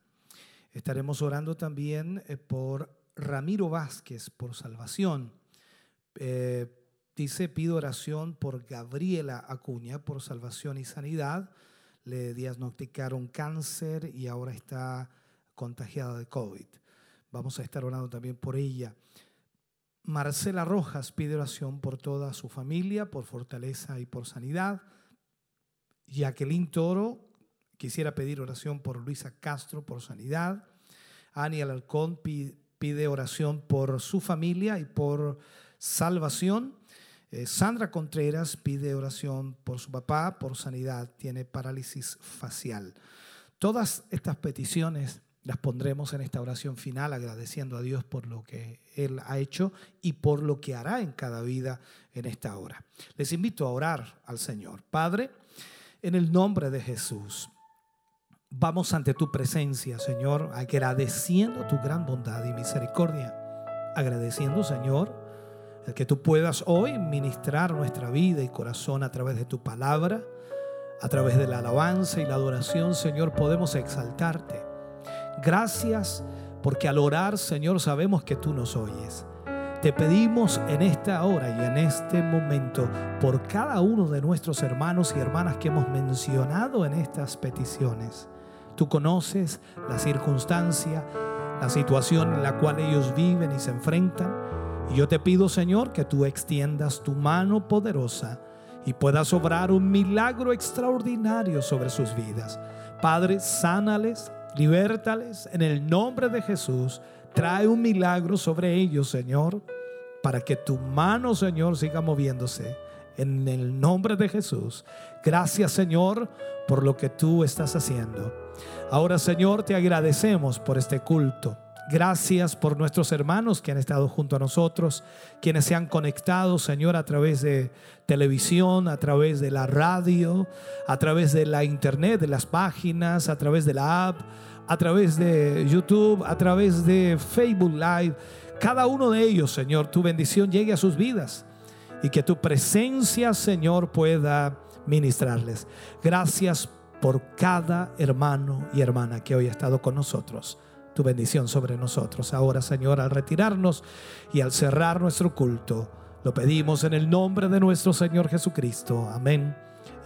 Estaremos orando también eh, por Ramiro Vázquez por salvación. Eh, dice, pido oración por Gabriela Acuña por salvación y sanidad. Le diagnosticaron cáncer y ahora está contagiada de COVID. Vamos a estar orando también por ella. Marcela Rojas pide oración por toda su familia, por fortaleza y por sanidad. Jacqueline Toro quisiera pedir oración por Luisa Castro, por sanidad. Ani Alarcón pi- pide oración por su familia y por salvación. Eh, Sandra Contreras pide oración por su papá, por sanidad, tiene parálisis facial. Todas estas peticiones las pondremos en esta oración final agradeciendo a Dios por lo que Él ha hecho y por lo que hará en cada vida en esta hora. Les invito a orar al Señor. Padre, en el nombre de Jesús, vamos ante tu presencia, Señor, agradeciendo tu gran bondad y misericordia. Agradeciendo, Señor, el que tú puedas hoy ministrar nuestra vida y corazón a través de tu palabra, a través de la alabanza y la adoración, Señor, podemos exaltarte. Gracias porque al orar, Señor, sabemos que tú nos oyes. Te pedimos en esta hora y en este momento por cada uno de nuestros hermanos y hermanas que hemos mencionado en estas peticiones. Tú conoces la circunstancia, la situación en la cual ellos viven y se enfrentan. Y yo te pido, Señor, que tú extiendas tu mano poderosa y puedas obrar un milagro extraordinario sobre sus vidas. Padre, sánales, libértales en el nombre de Jesús. Trae un milagro sobre ellos, Señor, para que tu mano, Señor, siga moviéndose. En el nombre de Jesús. Gracias, Señor, por lo que tú estás haciendo. Ahora, Señor, te agradecemos por este culto. Gracias por nuestros hermanos que han estado junto a nosotros, quienes se han conectado, Señor, a través de televisión, a través de la radio, a través de la internet, de las páginas, a través de la app, a través de YouTube, a través de Facebook Live. Cada uno de ellos, Señor, tu bendición llegue a sus vidas y que tu presencia, Señor, pueda ministrarles. Gracias por cada hermano y hermana que hoy ha estado con nosotros. Tu bendición sobre nosotros. Ahora, Señor, al retirarnos y al cerrar nuestro culto, lo pedimos en el nombre de nuestro Señor Jesucristo. Amén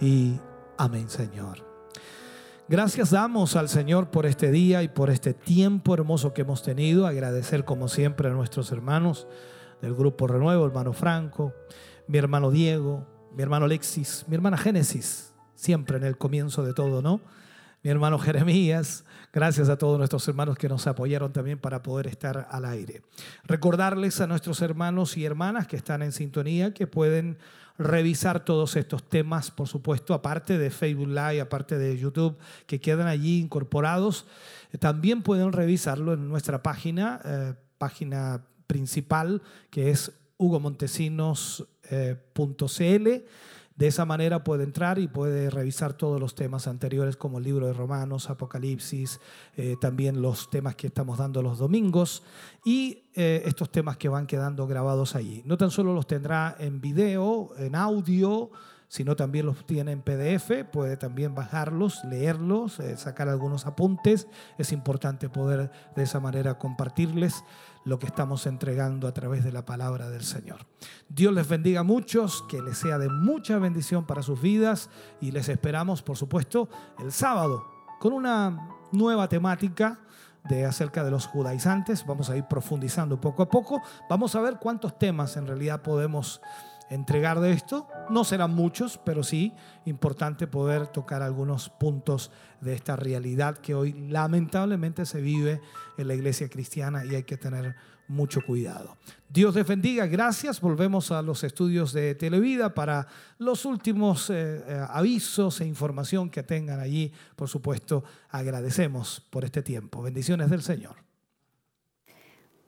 y amén, Señor. Gracias damos al Señor por este día y por este tiempo hermoso que hemos tenido. Agradecer como siempre a nuestros hermanos del Grupo Renuevo, hermano Franco, mi hermano Diego, mi hermano Alexis, mi hermana Génesis, siempre en el comienzo de todo, ¿no? Mi hermano Jeremías, gracias a todos nuestros hermanos que nos apoyaron también para poder estar al aire. Recordarles a nuestros hermanos y hermanas que están en sintonía que pueden revisar todos estos temas, por supuesto, aparte de Facebook Live, aparte de YouTube, que quedan allí incorporados. Eh, También pueden revisarlo en nuestra página, eh, página principal, que es hugomontesinos.cl. De esa manera puede entrar y puede revisar todos los temas anteriores como el libro de Romanos, Apocalipsis, eh, también los temas que estamos dando los domingos y eh, estos temas que van quedando grabados allí. No tan solo los tendrá en video, en audio, sino también los tiene en PDF, puede también bajarlos, leerlos, eh, sacar algunos apuntes. Es importante poder de esa manera compartirles lo que estamos entregando a través de la palabra del Señor. Dios les bendiga a muchos, que les sea de mucha bendición para sus vidas y les esperamos, por supuesto, el sábado con una nueva temática de acerca de los judaizantes. Vamos a ir profundizando poco a poco. Vamos a ver cuántos temas en realidad podemos entregar de esto. No serán muchos, pero sí importante poder tocar algunos puntos de esta realidad que hoy lamentablemente se vive en la iglesia cristiana y hay que tener mucho cuidado. Dios les bendiga, gracias. Volvemos a los estudios de Televida para los últimos eh, eh, avisos e información que tengan allí. Por supuesto, agradecemos por este tiempo. Bendiciones del Señor.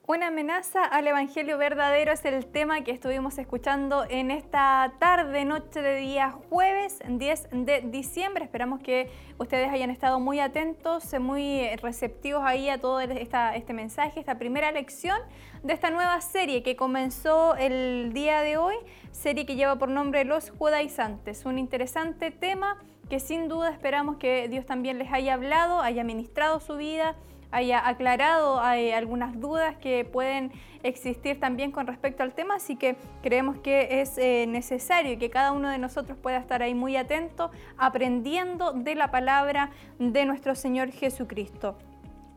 Una amenaza al Evangelio verdadero es el tema que estuvimos escuchando en esta tarde, noche de día jueves 10 de diciembre. Esperamos que ustedes hayan estado muy atentos, muy receptivos ahí a todo esta, este mensaje, esta primera lección de esta nueva serie que comenzó el día de hoy, serie que lleva por nombre Los Judaizantes. Un interesante tema que sin duda esperamos que Dios también les haya hablado, haya ministrado su vida haya aclarado hay algunas dudas que pueden existir también con respecto al tema, así que creemos que es eh, necesario que cada uno de nosotros pueda estar ahí muy atento, aprendiendo de la palabra de nuestro Señor Jesucristo.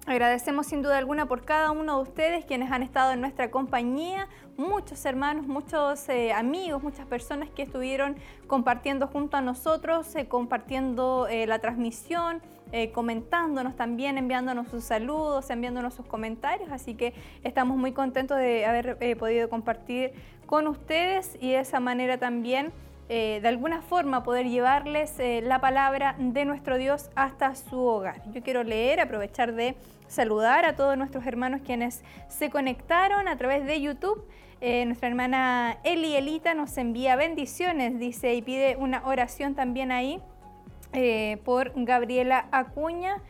Agradecemos sin duda alguna por cada uno de ustedes quienes han estado en nuestra compañía, muchos hermanos, muchos eh, amigos, muchas personas que estuvieron compartiendo junto a nosotros, eh, compartiendo la transmisión, eh, comentándonos también, enviándonos sus saludos, enviándonos sus comentarios. Así que estamos muy contentos de haber eh, podido compartir con ustedes y de esa manera también, eh, de alguna forma, poder llevarles la palabra de nuestro Dios hasta su hogar. Yo quiero leer, aprovechar de saludar a todos nuestros hermanos quienes se conectaron a través de YouTube. nuestra hermana Eli Elita nos envía bendiciones, dice, y pide una oración también ahí eh, por Gabriela Acuña.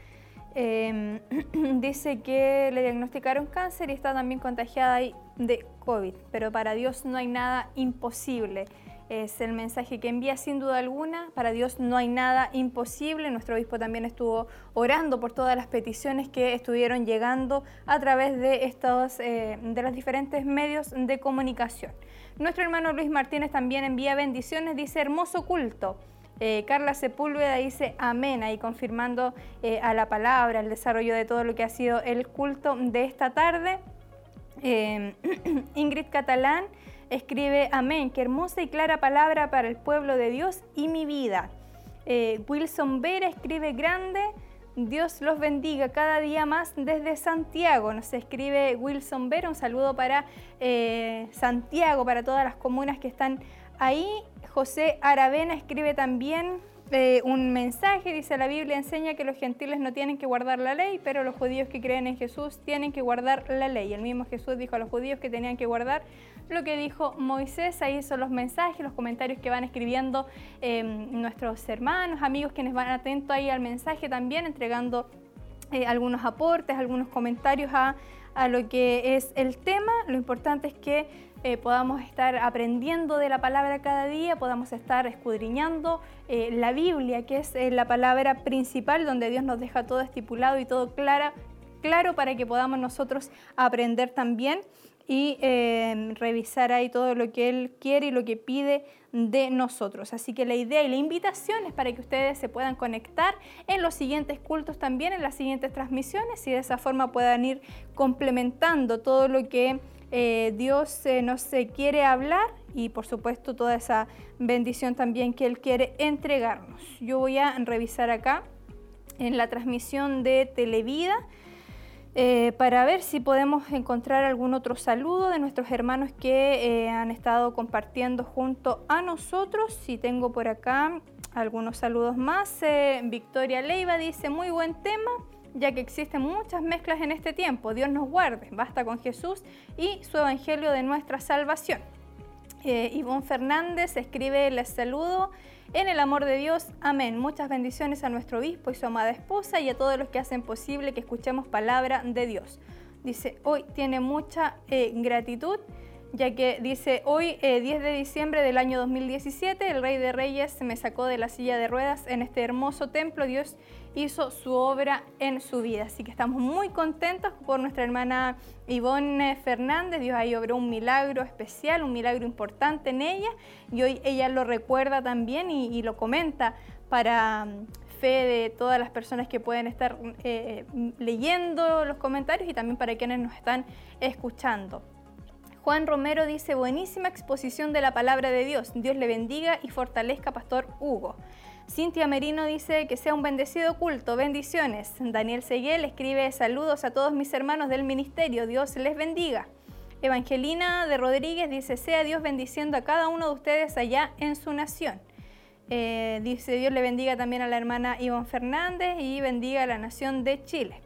Em, *clears throat* dice que le diagnosticaron cáncer y está también contagiada de COVID, pero para Dios no hay nada imposible. Es el mensaje que envía sin duda alguna. Para Dios no hay nada imposible. Nuestro obispo también estuvo orando por todas las peticiones que estuvieron llegando a través de, estos, eh, de los diferentes medios de comunicación. Nuestro hermano Luis Martínez también envía bendiciones. Dice hermoso culto. Eh, Carla Sepúlveda dice amén, ahí confirmando eh, a la palabra, el desarrollo de todo lo que ha sido el culto de esta tarde. *clears throat* Ingrid Catalán escribe amén, qué hermosa y clara palabra para el pueblo de Dios y mi vida. Wilson Vera escribe grande. Dios los bendiga cada día más desde Santiago. Nos escribe Wilson Vera. Un saludo para Santiago, para todas las comunas que están ahí. José Aravena escribe también eh, un mensaje, dice la Biblia enseña que los gentiles no tienen que guardar la ley, pero los judíos que creen en Jesús tienen que guardar la ley. El mismo Jesús dijo a los judíos que tenían que guardar lo que dijo Moisés. Ahí son los mensajes, los comentarios que van escribiendo em, nuestros hermanos, amigos quienes van atentos ahí al mensaje también, entregando eh, algunos aportes, algunos comentarios a, a lo que es el tema. Lo importante es que eh, podamos estar aprendiendo de la palabra cada día, podamos estar escudriñando eh, la Biblia, que es eh, la palabra principal donde Dios nos deja todo estipulado y todo clara, claro para que podamos nosotros aprender también y revisar ahí todo lo que Él quiere y lo que pide de nosotros. Así que la idea y la invitación es para que ustedes se puedan conectar en los siguientes cultos también, en las siguientes transmisiones y de esa forma puedan ir complementando todo lo que eh, Dios eh, nos quiere hablar y por supuesto toda esa bendición también que Él quiere entregarnos. Yo voy a revisar acá en la transmisión de Televida eh, para ver si podemos encontrar algún otro saludo de nuestros hermanos que han estado compartiendo junto a nosotros. Si tengo por acá algunos saludos más. Victoria Leiva dice, muy buen tema ya que existen muchas mezclas en este tiempo. Dios nos guarde, basta con Jesús y su Evangelio de nuestra salvación. Eh, Ivonne Fernández escribe, les saludo en el amor de Dios, amén. Muchas bendiciones a nuestro obispo y su amada esposa y a todos los que hacen posible que escuchemos palabra de Dios. Dice, hoy tiene mucha eh, gratitud, ya que dice, hoy eh, 10 de diciembre del año 2017, el Rey de Reyes me sacó de la silla de ruedas en este hermoso templo. Dios hizo su obra en su vida. Así que estamos muy contentos por nuestra hermana Ivonne Fernández. Dios ahí obró un milagro especial, un milagro importante en ella y hoy ella lo recuerda también y, lo comenta para mm, fe de todas las personas que pueden estar eh, leyendo los comentarios y también para quienes nos están escuchando. Juan Romero dice, buenísima exposición de la palabra de Dios. Dios le bendiga y fortalezca, Pastor Hugo. Cintia Merino dice que sea un bendecido culto, bendiciones. Daniel Seguel escribe saludos a todos mis hermanos del ministerio, Dios les bendiga. Evangelina de Rodríguez dice, sea Dios bendiciendo a cada uno de ustedes allá en su nación. Eh, dice, Dios le bendiga también a la hermana Ivonne Fernández y bendiga a la nación de Chile.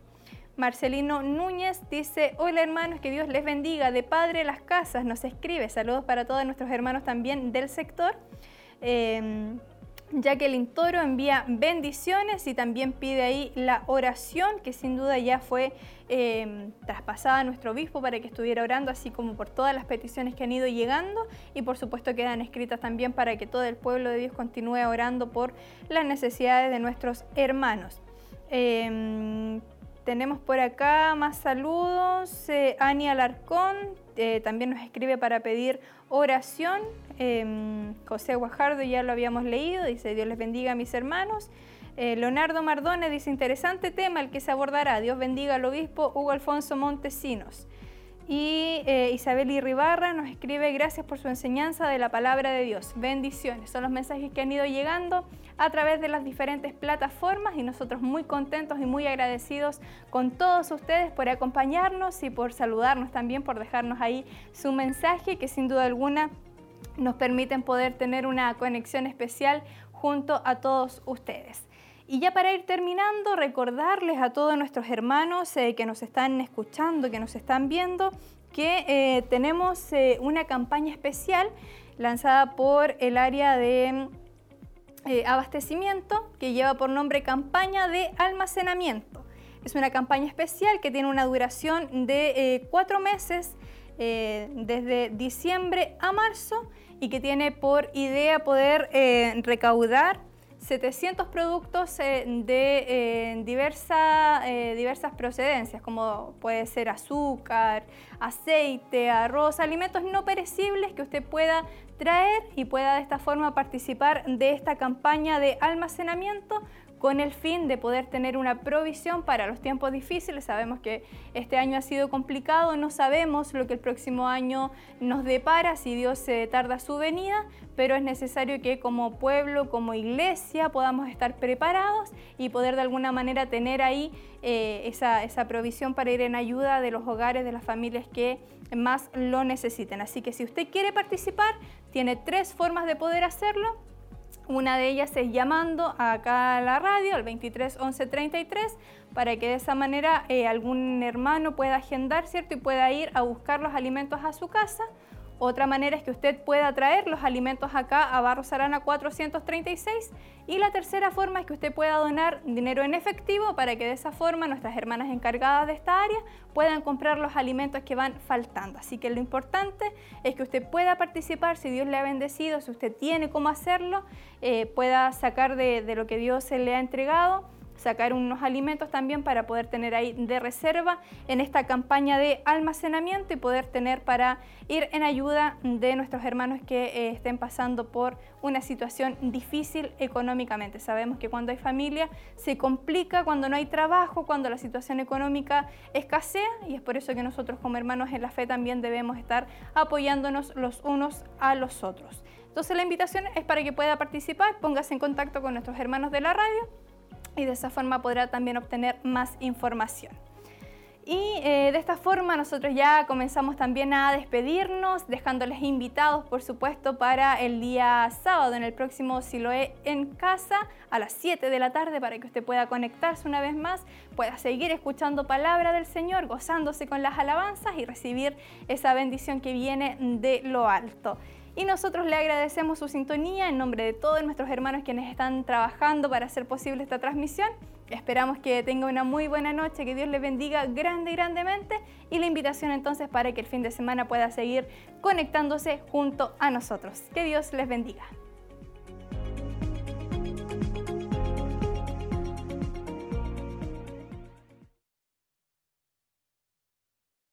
Marcelino Núñez dice, hola hermanos, que Dios les bendiga. De Padre Las Casas nos escribe, saludos para todos nuestros hermanos también del sector. Eh, Jacqueline Toro envía bendiciones y también pide ahí la oración, que sin duda ya fue eh, traspasada a nuestro obispo para que estuviera orando, así como por todas las peticiones que han ido llegando y por supuesto quedan escritas también para que todo el pueblo de Dios continúe orando por las necesidades de nuestros hermanos. Eh, tenemos por acá más saludos. Eh, Alarcón eh, también nos escribe para pedir oración. Eh, José Guajardo ya lo habíamos leído, dice Dios les bendiga a mis hermanos. Eh, Leonardo Mardone dice interesante tema el que se abordará. Dios bendiga al obispo Hugo Alfonso Montesinos. Y eh, Isabel Irribarra nos escribe gracias por su enseñanza de la palabra de Dios. Bendiciones. Son los mensajes que han ido llegando a través de las diferentes plataformas y nosotros muy contentos y muy agradecidos con todos ustedes por acompañarnos y por saludarnos también, por dejarnos ahí su mensaje que sin duda alguna nos permiten poder tener una conexión especial junto a todos ustedes. Y ya para ir terminando, recordarles a todos nuestros hermanos eh, que nos están escuchando, que nos están viendo, que eh, tenemos eh, una campaña especial lanzada por el área de eh, abastecimiento que lleva por nombre campaña de almacenamiento. Es una campaña especial que tiene una duración de cuatro meses, desde diciembre a marzo, y que tiene por idea poder recaudar 700 productos de diversa- eh, diversas procedencias, como puede ser azúcar, aceite, arroz, alimentos no perecibles que usted pueda traer y pueda de esta forma participar de esta campaña de almacenamiento con el fin de poder tener una provisión para los tiempos difíciles. Sabemos que este año ha sido complicado, no sabemos lo que el próximo año nos depara, si Dios se tarda su venida, pero es necesario que como pueblo, como iglesia, podamos estar preparados y poder de alguna manera tener ahí eh, esa, esa provisión para ir en ayuda de los hogares, de las familias que más lo necesiten. Así que si usted quiere participar, tiene tres formas de poder hacerlo. Una de ellas es llamando acá a la radio al 23 11 33 para que de esa manera eh, algún hermano pueda agendar, ¿cierto? Y pueda ir a buscar los alimentos a su casa. Otra manera es que usted pueda traer los alimentos acá a Barros Arana 436. Y la tercera forma es que usted pueda donar dinero en efectivo para que de esa forma nuestras hermanas encargadas de esta área puedan comprar los alimentos que van faltando. Así que lo importante es que usted pueda participar, si Dios le ha bendecido, si usted tiene cómo hacerlo, eh, pueda sacar de, de lo que Dios se le ha entregado sacar unos alimentos también para poder tener ahí de reserva en esta campaña de almacenamiento y poder tener para ir en ayuda de nuestros hermanos que eh, estén pasando por una situación difícil económicamente. Sabemos que cuando hay familia se complica, cuando no hay trabajo, cuando la situación económica escasea y es por eso que nosotros como hermanos en la fe también debemos estar apoyándonos los unos a los otros. Entonces la invitación es para que pueda participar, póngase en contacto con nuestros hermanos de la radio y de esa forma podrá también obtener más información. Y eh, de esta forma nosotros ya comenzamos también a despedirnos, dejándoles invitados, por supuesto, para el día sábado en el próximo Siloé en casa a las 7 de la tarde para que usted pueda conectarse una vez más, pueda seguir escuchando palabra del Señor, gozándose con las alabanzas y recibir esa bendición que viene de lo alto. Y nosotros le agradecemos su sintonía en nombre de todos nuestros hermanos quienes están trabajando para hacer posible esta transmisión. Esperamos que tenga una muy buena noche, que Dios les bendiga grande y grandemente y la invitación entonces para que el fin de semana pueda seguir conectándose junto a nosotros. Que Dios les bendiga.